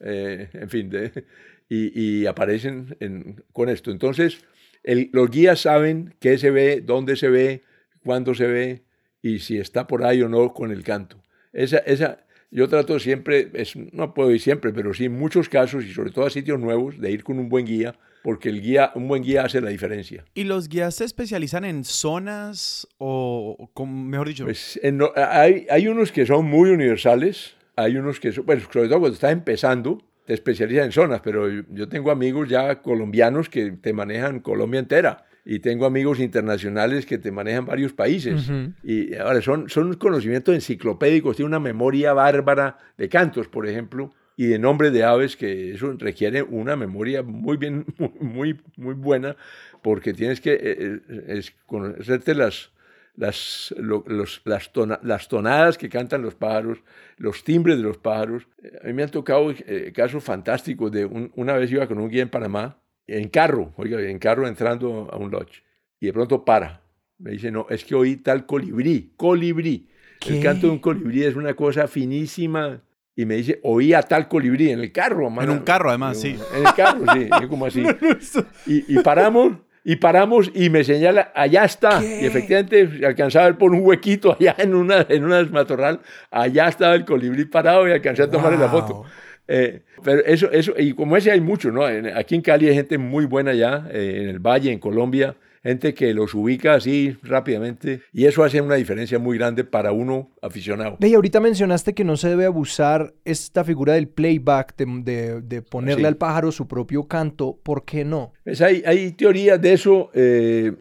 eh, en fin, de- y, y aparecen en- con esto. Entonces, el- los guías saben qué se ve, dónde se ve, cuándo se ve y si está por ahí o no con el canto. Esa, esa, yo trato siempre, es, no puedo ir siempre, pero sí en muchos casos y sobre todo a sitios nuevos, de ir con un buen guía, porque el guía, un buen guía hace la diferencia. ¿Y los guías se especializan en zonas o, o mejor dicho, Pues en hay, hay unos que son muy universales, hay unos que son, bueno, sobre todo cuando estás empezando, te especializas en zonas, pero yo, tengo amigos ya colombianos que te manejan Colombia entera y tengo amigos internacionales que te manejan varios países. Ujú. Y ahora son, son conocimientos enciclopédicos, tiene una memoria bárbara de cantos, por ejemplo, y de nombres de aves, que eso requiere una memoria muy bien, muy, muy buena, porque tienes que eh, eh, es- conocerte las, las, lo- los- las, tona- las tonadas que cantan los pájaros, los timbres de los pájaros. A mí me han tocado eh, casos fantásticos de un- una vez iba con un guía en Panamá, en carro, oiga, en carro entrando a un lodge, y de pronto para. Me dice, no, es que oí tal colibrí, colibrí. ¿Qué? El canto de un colibrí es una cosa finísima. Y me dice, oía tal colibrí en el carro. En mano. un carro, además, sí. En el carro, sí. Yo como así. Y, y paramos, y paramos, y me señala, allá está. ¿Qué? Y efectivamente alcanzaba a ver por un huequito allá en una, en una matorral, allá estaba el colibrí parado y alcancé a tomarle la Wow. foto. Eh, pero eso, eso, y como ese hay mucho, ¿no? En- aquí en Cali hay gente muy buena ya, eh, en el Valle, en Colombia, gente que los ubica así rápidamente, y eso hace una diferencia muy grande para uno aficionado. Ve, y ahorita mencionaste que no se debe abusar esta figura del playback, de, de- de ponerle Sí. al pájaro su propio canto. ¿Por qué no? Pues hay, hay teorías de eso, eh,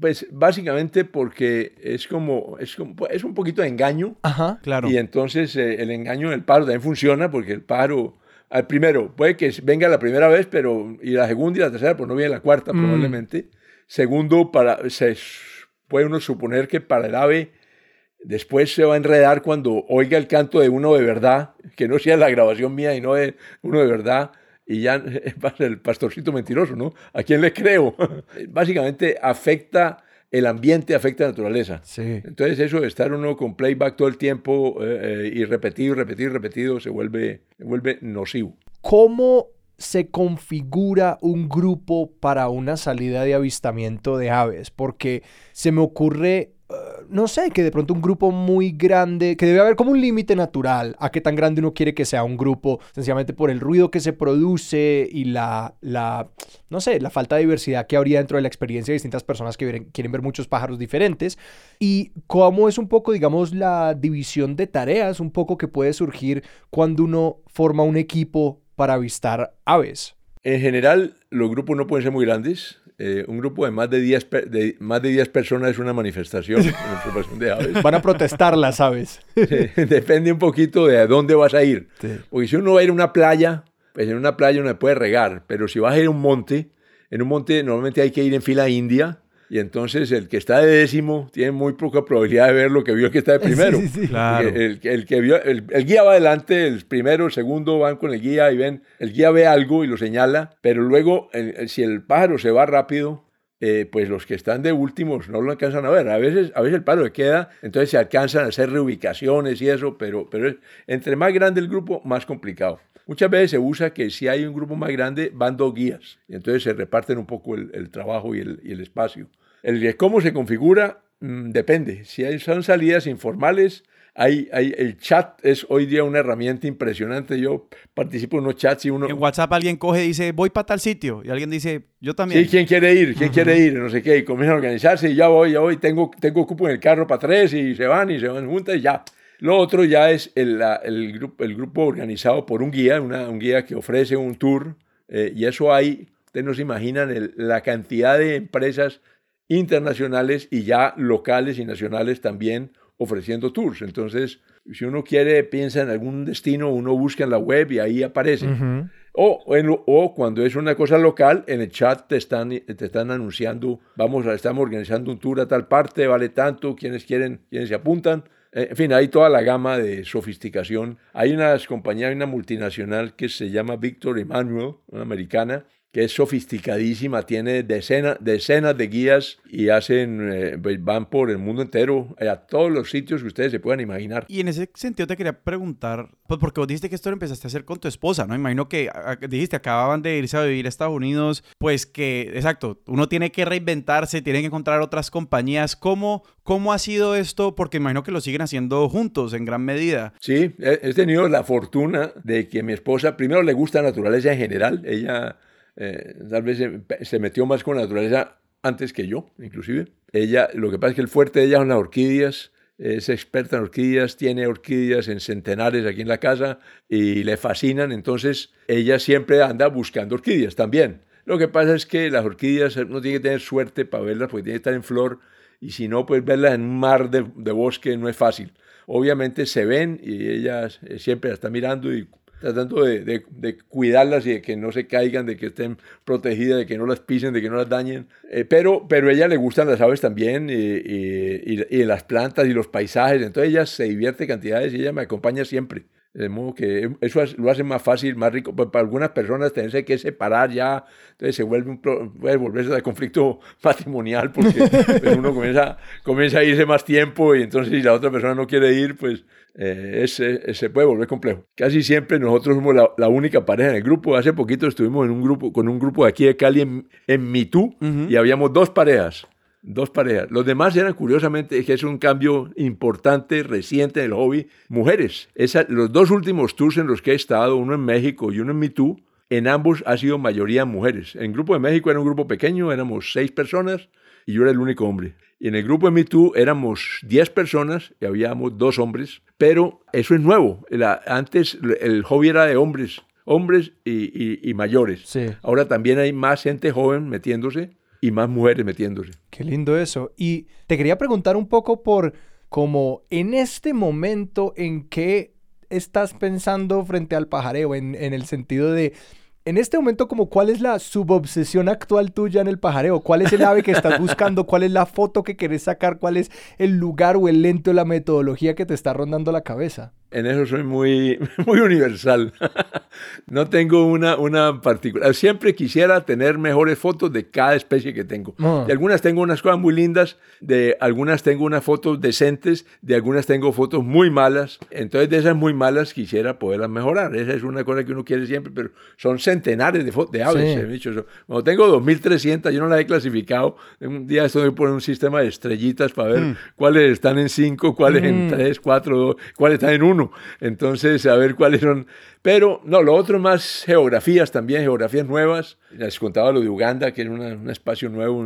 pues básicamente porque es como, es como, es un poquito de engaño, Ajá. Claro. y entonces eh, el engaño del pájaro también funciona porque el pájaro, al primero, puede que venga la primera vez, pero y la segunda y la tercera, pues no viene la cuarta Mm. probablemente. Segundo, para, se puede uno suponer que para el ave después se va a enredar cuando oiga el canto de uno de verdad, que no sea la grabación mía y no de uno de verdad, y ya va el pastorcito mentiroso, ¿no? ¿A quién le creo? Básicamente afecta el ambiente, afecta la naturaleza. Sí. Entonces eso de estar uno con playback todo el tiempo eh, eh, y repetido, repetido, repetido, se vuelve, se vuelve nocivo. ¿Cómo se configura un grupo para una salida de avistamiento de aves? Porque se me ocurre, eh, no sé, que de pronto un grupo muy grande, que debe haber como un límite natural a qué tan grande uno quiere que sea un grupo, sencillamente por el ruido que se produce y la, la no sé, la falta de diversidad que habría dentro de la experiencia de distintas personas que quieren ver muchos pájaros diferentes. Y cómo es un poco, digamos, la división de tareas, un poco que puede surgir cuando uno forma un equipo para avistar aves. En general, los grupos no pueden ser muy grandes. Eh, un grupo de más de, 10, per- de más de 10 personas es una manifestación observación de aves. Van a protestar las aves. Depende un poquito de a dónde vas a ir. Sí. Porque si uno va a ir a una playa, pues en una playa uno puede regar, pero si vas a ir a un monte, en un monte normalmente hay que ir en fila india, y entonces el que está de décimo tiene muy poca probabilidad de ver lo que vio el que está de primero. Sí, sí, sí. Claro. El, el que vio, el, el guía va adelante, el primero, el segundo van con el guía y ven, el guía ve algo y lo señala, pero luego el- el- si el pájaro se va rápido, eh, pues los que están de últimos no lo alcanzan a ver. A veces, a veces el pájaro se queda, entonces se alcanzan a hacer reubicaciones y eso, pero, pero es- entre más grande el grupo, más complicado. Muchas veces se usa que si hay un grupo más grande, van dos guías, y entonces se reparten un poco el, el trabajo y el, y el espacio. El cómo se configura mm, depende. Si hay, son salidas informales, hay, hay, el chat es hoy día una herramienta impresionante. Yo participo en unos chats y uno... En WhatsApp alguien coge y dice, voy para tal sitio. Y alguien dice, yo también. Sí, ¿quién quiere ir? ¿Quién quiere ir? No sé qué. Y comienzan a organizarse y ya voy, ya voy. Tengo, tengo cupo en el carro para tres y se van y se van juntas y ya. Lo otro ya es el, la- el, grupo, el grupo organizado por un guía, una- un guía que ofrece un tour. eh, y eso hay, ustedes no se imaginan el- la cantidad de empresas internacionales y ya locales y nacionales también ofreciendo tours. Entonces, Si uno quiere, piensa en algún destino, uno busca en la web y ahí aparece. o, o, cuando es una cosa local, en el chat te están, te están anunciando, vamos a, estamos organizando un tour a tal parte, vale tanto, quienes quieren, quienes se apuntan. Eh, en fin, hay toda la gama de sofisticación. Hay unas compañías, una multinacional que se llama Victor Emmanuel, una americana, que es sofisticadísima, tiene decenas, decenas de guías y hacen, eh, pues, van por el mundo entero, eh, a todos los sitios que ustedes se puedan imaginar. Y en ese sentido te quería preguntar, pues porque vos dijiste que esto lo empezaste a hacer con tu esposa, ¿no? Imagino que dijiste, acababan de irse a vivir a Estados Unidos, pues que, exacto, uno tiene que reinventarse, tiene que encontrar otras compañías. ¿Cómo, cómo ha sido esto? Porque imagino que lo siguen haciendo juntos en gran medida. Sí, he, he tenido la fortuna de que mi esposa, primero le gusta la naturaleza en general, ella eh, tal vez se, metió más con la naturaleza antes que yo, inclusive. Ella, lo que pasa es que el fuerte de ella son las orquídeas, es experta en orquídeas, tiene orquídeas en centenares aquí en la casa y le fascinan, entonces ella siempre anda buscando orquídeas también. Lo que pasa es que las orquídeas uno tiene que tener suerte para verlas porque tiene que estar en flor y si no, pues verlas en un mar de, bosque no es fácil. Obviamente se ven y ella siempre la está mirando y tratando de, de, cuidarlas y de que no se caigan, de que estén protegidas, de que no las pisen, de que no las dañen. Eh, pero, pero a ella le gustan las aves también y, y, y, las plantas y los paisajes. Entonces ella se divierte cantidades y ella me acompaña siempre. De modo que eso lo hace más fácil, más rico. Pues para algunas personas tenerse que separar ya, entonces se vuelve un puede volverse de conflicto matrimonial porque pues, uno comienza, comienza a irse más tiempo y entonces si la otra persona no quiere ir, pues eh, ese, se puede volver complejo. Casi siempre nosotros somos la, única pareja en el grupo. Hace poquito estuvimos en un grupo, con un grupo de aquí de Cali en, en Mitú y habíamos dos parejas dos parejas. Los demás eran, curiosamente, que es un cambio importante, reciente en el hobby, mujeres. Esa, los dos últimos tours en los que he estado, uno en México y uno en MeToo, en ambos ha sido mayoría mujeres. En el grupo de México era un grupo pequeño, éramos seis personas y yo era el único hombre. Y en el grupo de MeToo éramos diez personas y habíamos dos hombres, pero eso es nuevo. antes el hobby era de hombres, hombres y, mayores. Ahora también hay más gente joven metiéndose y más mujeres metiéndose. Qué lindo eso. Y te quería preguntar un poco por como en este momento en que estás pensando frente al pajareo, en, en el sentido de en este momento, como cuál es la subobsesión actual tuya en el pajareo, cuál es el ave que estás buscando, cuál es la foto que querés sacar, cuál es el lugar o el lento, la metodología que te está rondando la cabeza en eso soy muy, muy universal. no tengo una, una particular. Siempre quisiera tener mejores fotos de cada especie que tengo. Ah. De algunas tengo unas cosas muy lindas, de algunas tengo unas fotos decentes, de algunas tengo fotos muy malas. Entonces, de esas muy malas quisiera poderlas mejorar. Esa es una cosa que uno quiere siempre, pero son centenares de, de aves. Sí. Cuando tengo 2.300, yo no las he clasificado. Un día estoy por un sistema de estrellitas para ver mm. cuáles están en 5, cuáles en 3, mm. 4, cuáles están en 1 entonces, a ver cuáles son. Pero, no, lo otro más geografías también, geografías nuevas. Les contaba lo de Uganda, que era un espacio nuevo,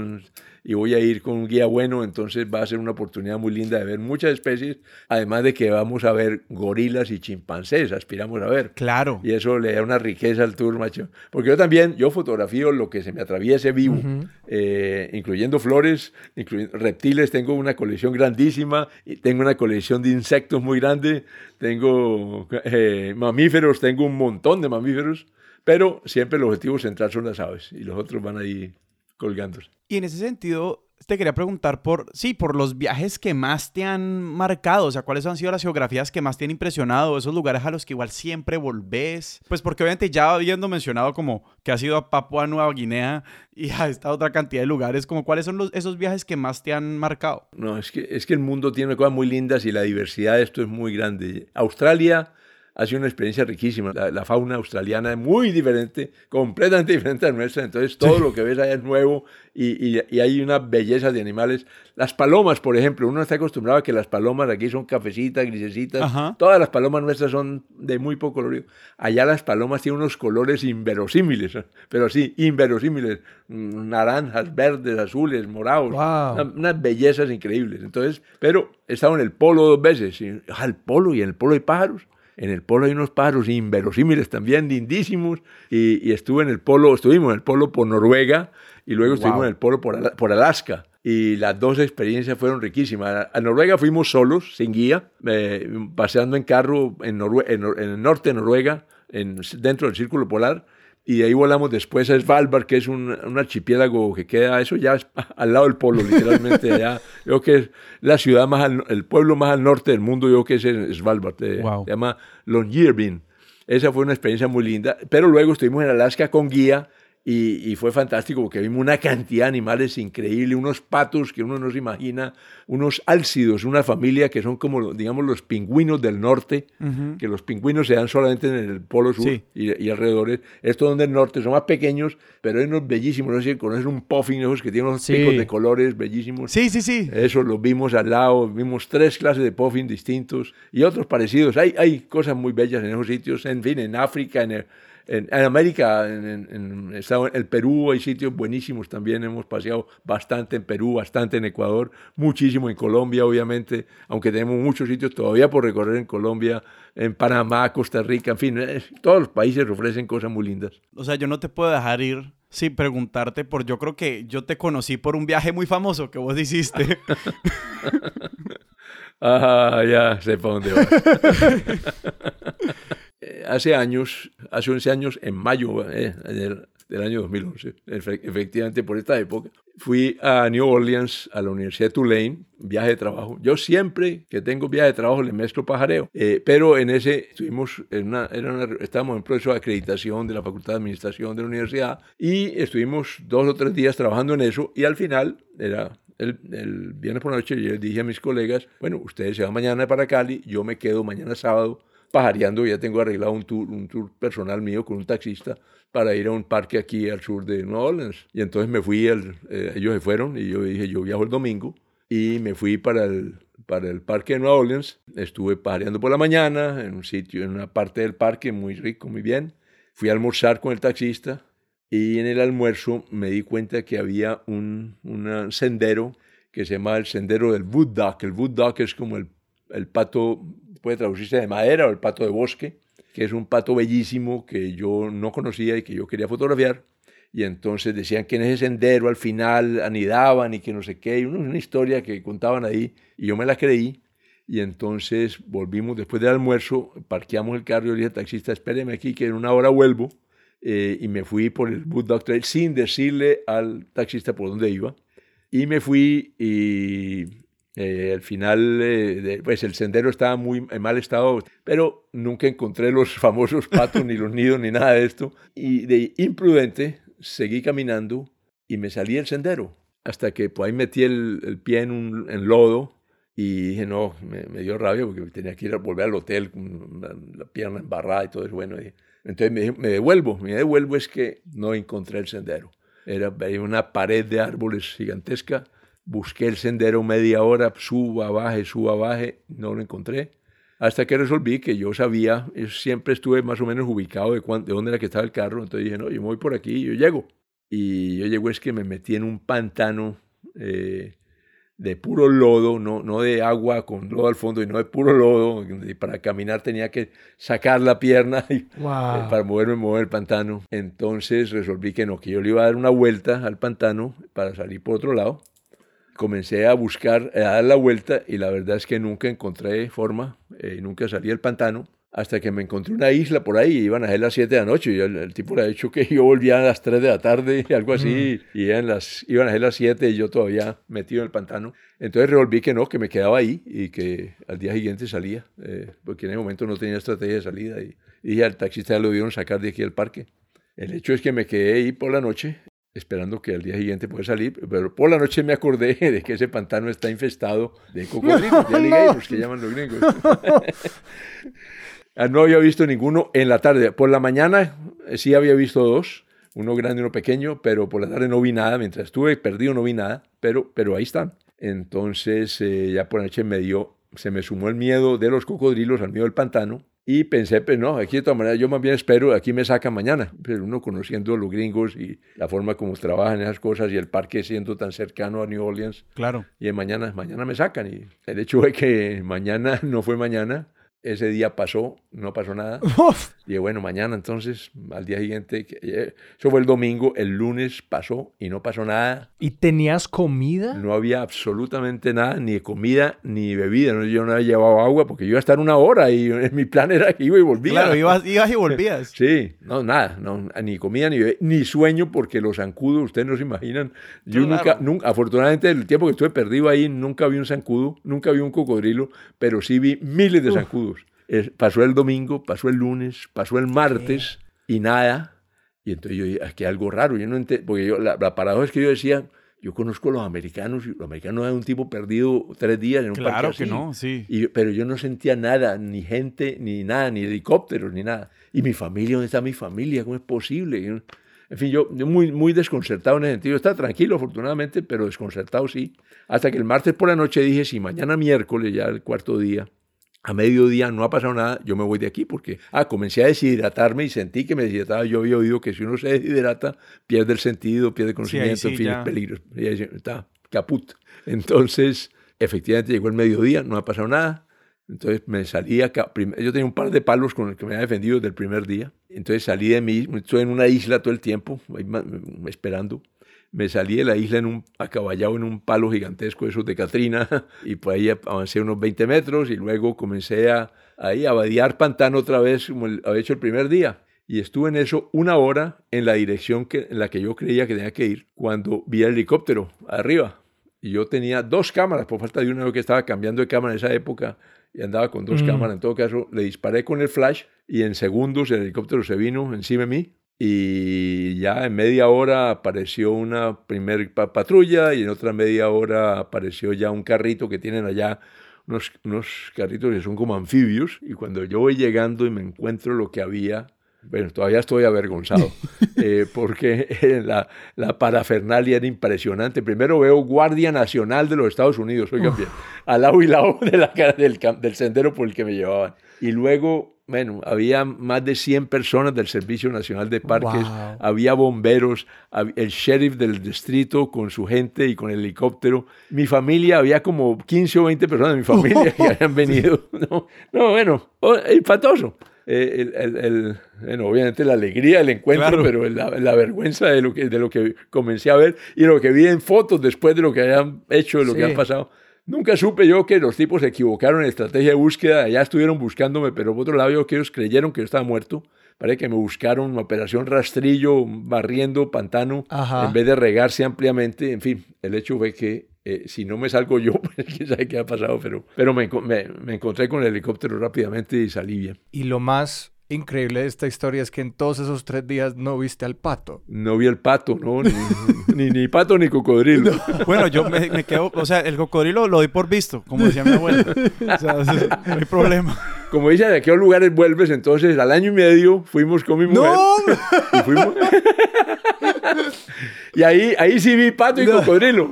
y voy a ir con un guía bueno, entonces va a ser una oportunidad muy linda de ver muchas especies, además de que vamos a ver gorilas y chimpancés, aspiramos a ver. Claro. Y eso le da una riqueza al tour, macho. Porque yo también, yo fotografío lo que se me atraviese vivo, eh, incluyendo flores, incluyendo reptiles, tengo una colección grandísima, y tengo una colección de insectos muy grande, tengo eh, mamíferos, tengo un montón de mamíferos, pero siempre el objetivo central son las aves y los otros van ahí colgándose. Y en ese sentido, te quería preguntar por, sí, por los viajes que más te han marcado, o sea, cuáles han sido las geografías que más te han impresionado, esos lugares a los que igual siempre volvés. Pues porque obviamente ya habiendo mencionado como que has ido a Papua Nueva Guinea y a esta otra cantidad de lugares, como cuáles son los, esos viajes que más te han marcado. No, es que, es que el mundo tiene cosas muy lindas y la diversidad de esto es muy grande. Australia ha sido una experiencia riquísima. La, fauna australiana es muy diferente, completamente diferente a nuestra. Entonces, todo lo que ves allá es nuevo y, y, hay una belleza de animales. Las palomas, por ejemplo, uno está acostumbrado a que las palomas aquí son cafecitas, grisecitas. Todas las palomas nuestras son de muy poco colorido. Allá las palomas tienen unos colores inverosímiles, pero sí, inverosímiles. Naranjas, verdes, azules, morados. unas bellezas increíbles. Entonces, pero he estado en el polo dos veces. Y, al polo y en el polo hay pájaros. En el polo hay unos pájaros inverosímiles también, lindísimos. Y, estuve en el polo, estuvimos en el polo por Noruega y luego estuvimos en el polo por, por Alaska. y las dos experiencias fueron riquísimas. A Noruega fuimos solos, sin guía, eh, paseando en carro en, en, el norte de Noruega, en, dentro del Círculo Polar, y de ahí volamos después a Svalbard, que es un, archipiélago que queda, eso ya es al lado del polo, literalmente. allá. Yo creo que es la ciudad más, el pueblo más al norte del mundo, yo creo que es Svalbard, eh, se llama Longyearbyen. Esa fue una experiencia muy linda, pero luego estuvimos en Alaska con guía y, fue fantástico porque vimos una cantidad de animales increíble, unos patos que uno no se imagina, unos álcidos, una familia que son como, digamos, los pingüinos del norte, que los pingüinos se dan solamente en el polo sur y, alrededor. Estos donde del norte son más pequeños, pero hay unos bellísimos, no sé si conoces un puffin, esos que tienen unos picos de colores bellísimos. Sí, sí, sí. Eso los vimos al lado, vimos tres clases de puffin distintos y otros parecidos. Hay, hay cosas muy bellas en esos sitios, en fin, en África, en el, en, América, en, en, el Perú, hay sitios buenísimos también. Hemos paseado bastante en Perú, bastante en Ecuador, muchísimo en Colombia, obviamente, aunque tenemos muchos sitios todavía por recorrer en Colombia, en Panamá, Costa Rica, en fin, todos los países ofrecen cosas muy lindas. O sea, yo no te puedo dejar ir sin preguntarte por, yo creo que yo te conocí por un viaje muy famoso que vos hiciste. ah, ya sé para dónde. hace años, hace 11 años, en mayo eh, del, año 2011, efectivamente por esta época, fui a New Orleans, a la Universidad de Tulane, viaje de trabajo. Yo siempre que tengo viaje de trabajo le mezclo pajareo, eh, pero en ese estuvimos en una, estábamos en proceso de acreditación de la Facultad de Administración de la universidad y estuvimos dos o tres días trabajando en eso y al final era el, el, viernes por la noche yo les dije a mis colegas, bueno, ustedes se van mañana para Cali, yo me quedo mañana sábado pajareando, ya tengo arreglado un tour, un tour personal mío con un taxista para ir a un parque aquí al sur de Nueva Orleans. Y entonces me fui, eh, ellos se fueron y yo dije, yo viajo el domingo y me fui para el, para el parque de Nueva Orleans. Estuve pajareando por la mañana en un sitio, en una parte del parque muy rico, muy bien. Fui a almorzar con el taxista y en el almuerzo me di cuenta que había un, un sendero que se llama el sendero del Wood Duck. El Wood Duck es como el, el pato puede traducirse de madera o el pato de bosque, que es un pato bellísimo que yo no conocía y que yo quería fotografiar. Y entonces decían que en ese sendero al final anidaban y que no sé qué, y una, historia que contaban ahí, y yo me la creí. Y entonces volvimos después del almuerzo, parqueamos el carro y le dije al taxista, espéreme aquí que en una hora vuelvo. Eh, y me fui por el Wood Trail sin decirle al taxista por dónde iba. Y me fui y eh, al final, eh, pues el sendero estaba muy en mal estado, pero nunca encontré los famosos patos, ni los nidos, ni nada de esto. Y de imprudente seguí caminando y me salí del sendero. Hasta que pues, ahí metí el, pie en, un, lodo y dije, no, me, dio rabia porque tenía que ir a volver al hotel con la, pierna embarrada y todo eso. Bueno, entonces me, me devuelvo. Me devuelvo es que no encontré el sendero. Era una pared de árboles gigantesca Busqué el sendero media hora, suba, baje, suba, baje, no lo encontré. Hasta que resolví que yo sabía, siempre estuve más o menos ubicado de, de dónde era que estaba el carro. Entonces dije, no, yo me voy por aquí yo llego. Y yo llego es que me metí en un pantano eh, de puro lodo, no, no de agua con lodo al fondo, y no de puro lodo. Y para caminar tenía que sacar la pierna y, para moverme, mover el pantano. Entonces resolví que no, que yo le iba a dar una vuelta al pantano para salir por otro lado comencé a buscar, a dar la vuelta y la verdad es que nunca encontré forma, eh, nunca salí del pantano hasta que me encontré una isla por ahí, iban a ser las 7 de la noche, y el, tipo le ha dicho que yo volvía a las 3 de la tarde, algo así, mm. y eran las, iban a ser las 7 y yo todavía metido en el pantano. Entonces revolví que no, que me quedaba ahí y que al día siguiente salía, eh, porque en ese momento no tenía estrategia de salida y, y al taxista lo vieron sacar de aquí al parque. El hecho es que me quedé ahí por la noche esperando que al día siguiente pueda salir, pero por la noche me acordé de que ese pantano está infestado de cocodrilos, de alligators, que llaman los gringos. Ah, no había visto ninguno en la tarde. Por la mañana eh, sí había visto dos, uno grande y uno pequeño, pero por la tarde no vi nada. Mientras estuve perdido no vi nada, pero, pero ahí están. Entonces eh, ya por la noche me dio, se me sumó el miedo de los cocodrilos al miedo del pantano y pensé, pues no, aquí de todas maneras yo más bien espero, aquí me saca mañana. Pero uno conociendo a los gringos y la forma como trabajan esas cosas y el parque siendo tan cercano a New Orleans. Claro. Y mañana, mañana me sacan. Y el hecho de que mañana no fue mañana, ese día pasó, no pasó nada. Uf. Y bueno, mañana entonces, al día siguiente, eh, eso fue el domingo, el lunes pasó y no pasó nada. ¿Y tenías comida? No había absolutamente nada, ni comida ni bebida. ¿no? Yo no había llevado agua porque yo iba a estar una hora y mi plan era que iba y volvía. Claro, ibas, ibas y volvías. Sí, no, nada, no, ni comida ni bebé, ni sueño, porque los zancudos, ustedes no se imaginan. Yo Claro. nunca, nunca, afortunadamente, el tiempo que estuve perdido ahí, nunca vi un zancudo, nunca vi un cocodrilo, pero sí vi miles de zancudos. Pasó el domingo, pasó el lunes, pasó el martes y nada. Y entonces yo dije, aquí hay algo raro, yo no entiendo, porque yo, la, la paradoja es que yo decía, yo conozco a los americanos, y los americanos es un tipo perdido tres días en un parque Claro que no, sí. Y- pero yo no sentía nada, ni gente, ni nada, ni helicópteros, ni nada. ¿Y mi familia? ¿Dónde está mi familia? ¿Cómo es posible? Yo- En fin, yo, yo muy, muy desconcertado en ese sentido. Está tranquilo, afortunadamente, pero desconcertado sí. Hasta que el martes por la noche dije, si mañana miércoles, ya el cuarto día, a mediodía no ha pasado nada, yo me voy de aquí porque, ah, comencé a deshidratarme y sentí que me deshidrataba. Yo había oído que si uno se deshidrata, pierde el sentido, pierde conocimiento, sí, en fin, es peligro. Está caput. Entonces, efectivamente llegó el mediodía, no ha pasado nada. Entonces me salí acá. Yo tenía un par de palos con el que me había defendido desde el primer día. Entonces salí de mí, estoy en una isla todo el tiempo, esperando. Me salí de la isla en un acaballado en un palo gigantesco, esos de Catrina, y por ahí avancé unos 20 metros y luego comencé a, ahí a vadear pantano otra vez como el- había hecho el primer día. Y estuve en eso una hora en la dirección que, en la que yo creía que tenía que ir cuando vi el helicóptero arriba. Y yo tenía dos cámaras, por falta de una yo que estaba cambiando de cámara en esa época y andaba con dos Mm. cámaras. En todo caso, le disparé con el flash y en segundos el helicóptero se vino encima de mí. Y ya en media hora apareció una primer pa- patrulla y en otra media hora apareció ya un carrito que tienen allá, unos, unos carritos que son como anfibios. Y cuando yo voy llegando y me encuentro lo que había, bueno, todavía estoy avergonzado, eh, porque la, la parafernalia era impresionante. Primero veo Guardia Nacional de los Estados Unidos, oigan bien, al lado y lado de la, cara del, del sendero por el que me llevaban. Y luego, bueno, había más de 100 personas del Servicio Nacional de Parques, Wow. había bomberos, el sheriff del distrito con su gente y con el helicóptero. Mi familia, había como 15 o 20 personas de mi familia que habían venido. No, no bueno, espantoso. Eh, el- el- el- bueno, obviamente la alegría del encuentro, Claro. pero la, la vergüenza de lo, que, de lo que comencé a ver y lo que vi en fotos después de lo que habían hecho, de lo que Sí. han pasado. Nunca supe yo que los tipos se equivocaron en estrategia de búsqueda, ya estuvieron buscándome, pero por otro lado yo que ellos creyeron que yo estaba muerto. Parece que me buscaron una operación rastrillo, barriendo pantano, Ajá. en vez de regarse ampliamente. En fin, el hecho fue que eh, si no me salgo yo, pues quién sabe qué ha pasado, pero, pero me, me- me encontré con el helicóptero rápidamente y salí bien. Y lo más increíble de esta historia es que en todos esos tres días no viste al pato. No vi el pato, ¿no? Ni, ni, ni pato ni cocodrilo. Bueno, yo me, me quedo, o sea, el cocodrilo lo doy por visto, como decía mi abuela. O sea, no hay problema. Como dicen, ¿a qué lugares vuelves? Entonces, al año y medio fuimos con mi mujer. Y, fuimos... y ahí, ahí sí vi pato y No. cocodrilo.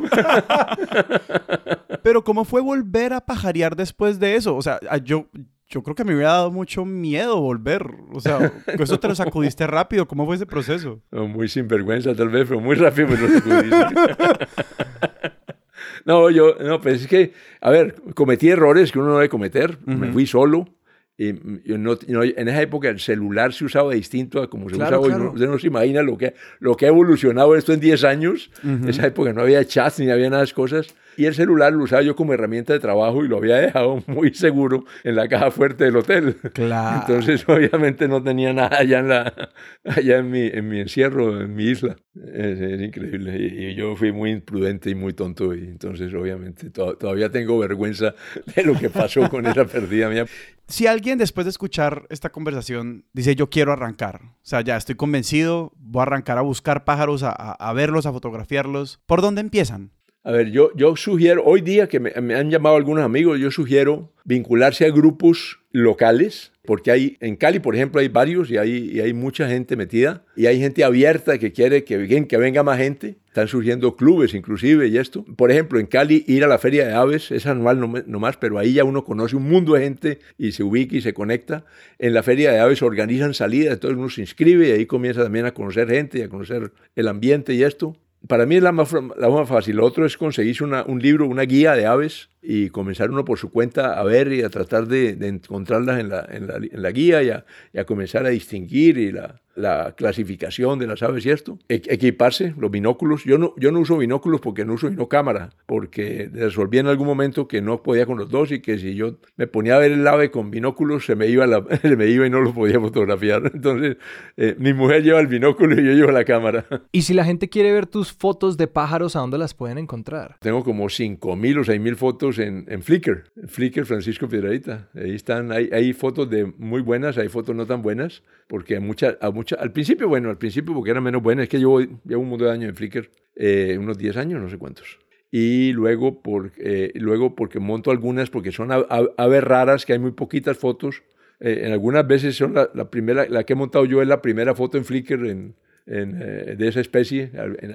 Pero ¿cómo fue volver a pajarear después de eso? O sea, yo, yo creo que me hubiera dado mucho miedo volver. O sea, eso te lo sacudiste rápido. ¿Cómo fue ese proceso? No, muy sinvergüenza tal vez, pero muy rápido me lo sacudí. No, yo, no, pues es que, a ver, cometí errores que uno no debe cometer. Me fui solo. Yo no- no- en esa época el celular se usaba distinto a como se Claro, usa hoy. claro. Usted no se imagina lo que, lo que ha evolucionado esto en 10 años. En esa época no había chats ni había nada de esas cosas. Y el celular lo usaba yo como herramienta de trabajo y lo había dejado muy seguro en la caja fuerte del hotel. Claro. Entonces, obviamente, no tenía nada allá en, la, allá en, mi, en mi encierro, en mi isla. Es, es increíble. Y, y yo fui muy imprudente y muy tonto. Y entonces, obviamente, to- todavía tengo vergüenza de lo que pasó con esa pérdida mía. Si alguien después de escuchar esta conversación dice yo quiero arrancar, o sea, ya estoy convencido, voy a arrancar a buscar pájaros, a, verlos, a fotografiarlos, ¿por dónde empiezan? A ver, yo, yo sugiero, hoy día que me, me han llamado algunos amigos, yo sugiero vincularse a grupos locales, porque hay, en Cali, por ejemplo, hay varios y hay, y hay mucha gente metida, y hay gente abierta que quiere que, que venga más gente. Están surgiendo clubes inclusive y esto. Por ejemplo, en Cali ir a la Feria de Aves es anual no- nomás, pero ahí ya uno conoce un mundo de gente y se ubica y se conecta. En la Feria de Aves organizan salidas, entonces uno se inscribe y ahí comienza también a conocer gente y a conocer el ambiente y esto. Para mí es la más, la más fácil. Lo otro es conseguirse una, un libro, una guía de aves y comenzar uno por su cuenta a ver y a tratar de, encontrarlas en la, en la, en la guía y a, y a, comenzar a distinguir y la, la, clasificación de las aves y esto. E equiparse, los binóculos. Yo no, yo no uso binóculos porque no uso no cámara, porque resolví en algún momento que no podía con los dos y que si yo me ponía a ver el ave con binóculos se me iba, la, se me iba y no lo podía fotografiar. Entonces, eh, mi mujer lleva el binóculo y yo llevo la cámara. Y si la gente quiere ver tus fotos de pájaros, ¿a dónde las pueden encontrar? Tengo como 5.000 o 6.000 fotos en, en Flickr, Flickr Francisco Piedradita. Ahí están, hay, hay, fotos de muy buenas, hay fotos no tan buenas, porque a muchas, a mucha, al principio, bueno, al principio porque eran menos buenas, es que yo llevo un montón de años en Flickr, eh, unos 10 años, no sé cuántos. Y luego, por, eh, luego porque monto algunas, porque son aves raras, que hay muy poquitas fotos. Eh, en algunas veces son la, la, primera, la que he montado yo es la primera foto en Flickr en, en, eh, de esa especie.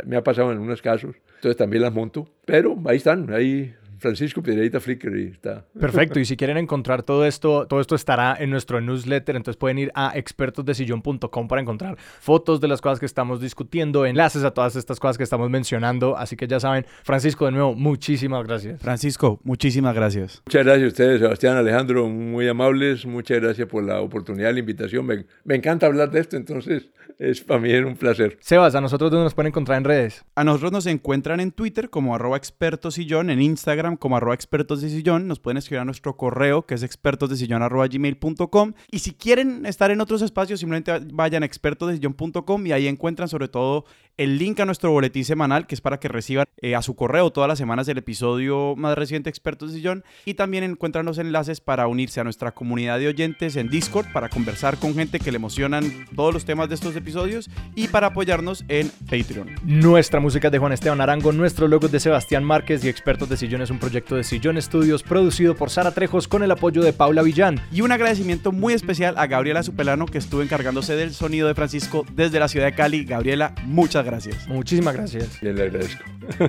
Me ha pasado en algunos casos. Entonces también las monto. Pero ahí están, ahí Francisco Piedradita Flickr y está. Perfecto, y si quieren encontrar todo esto, todo esto estará en nuestro newsletter, entonces pueden ir a expertosdesillón.com para encontrar fotos de las cosas que estamos discutiendo, enlaces a todas estas cosas que estamos mencionando, así que ya saben, Francisco, de nuevo, muchísimas gracias. Francisco, muchísimas gracias. Muchas gracias a ustedes, Sebastián, Alejandro, muy amables, muchas gracias por la oportunidad, la invitación, me, me encanta hablar de esto, entonces es para mí un placer. Sebas, ¿a nosotros dónde nos pueden encontrar en redes? A nosotros nos encuentran en Twitter como arroba expertosillón, en Instagram como arroba expertos de nos pueden escribir a nuestro correo que es expertosdesillón arroba gmail.com y si quieren estar en otros espacios simplemente vayan a expertosdesillón.com y ahí encuentran sobre todo el link a nuestro boletín semanal que es para que reciban eh, a su correo todas las semanas el episodio más reciente Expertos de Sillón y también encuentran los enlaces para unirse a nuestra comunidad de oyentes en Discord para conversar con gente que le emocionan todos los temas de estos episodios y para apoyarnos en Patreon. Nuestra música es de Juan Esteban Arango, nuestro logo es de Sebastián Márquez y Expertos de Sillón es un proyecto de Sillón Studios producido por Sara Trejos con el apoyo de Paula Villán. Y un agradecimiento muy especial a Gabriela Supelano que estuvo encargándose del sonido de Francisco desde la ciudad de Cali. Gabriela, muchas gracias. Muchísimas gracias. Bien, le agradezco.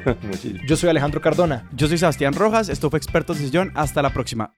Yo soy Alejandro Cardona. Yo soy Sebastián Rojas, esto fue Expertos de Sillón. Hasta la próxima.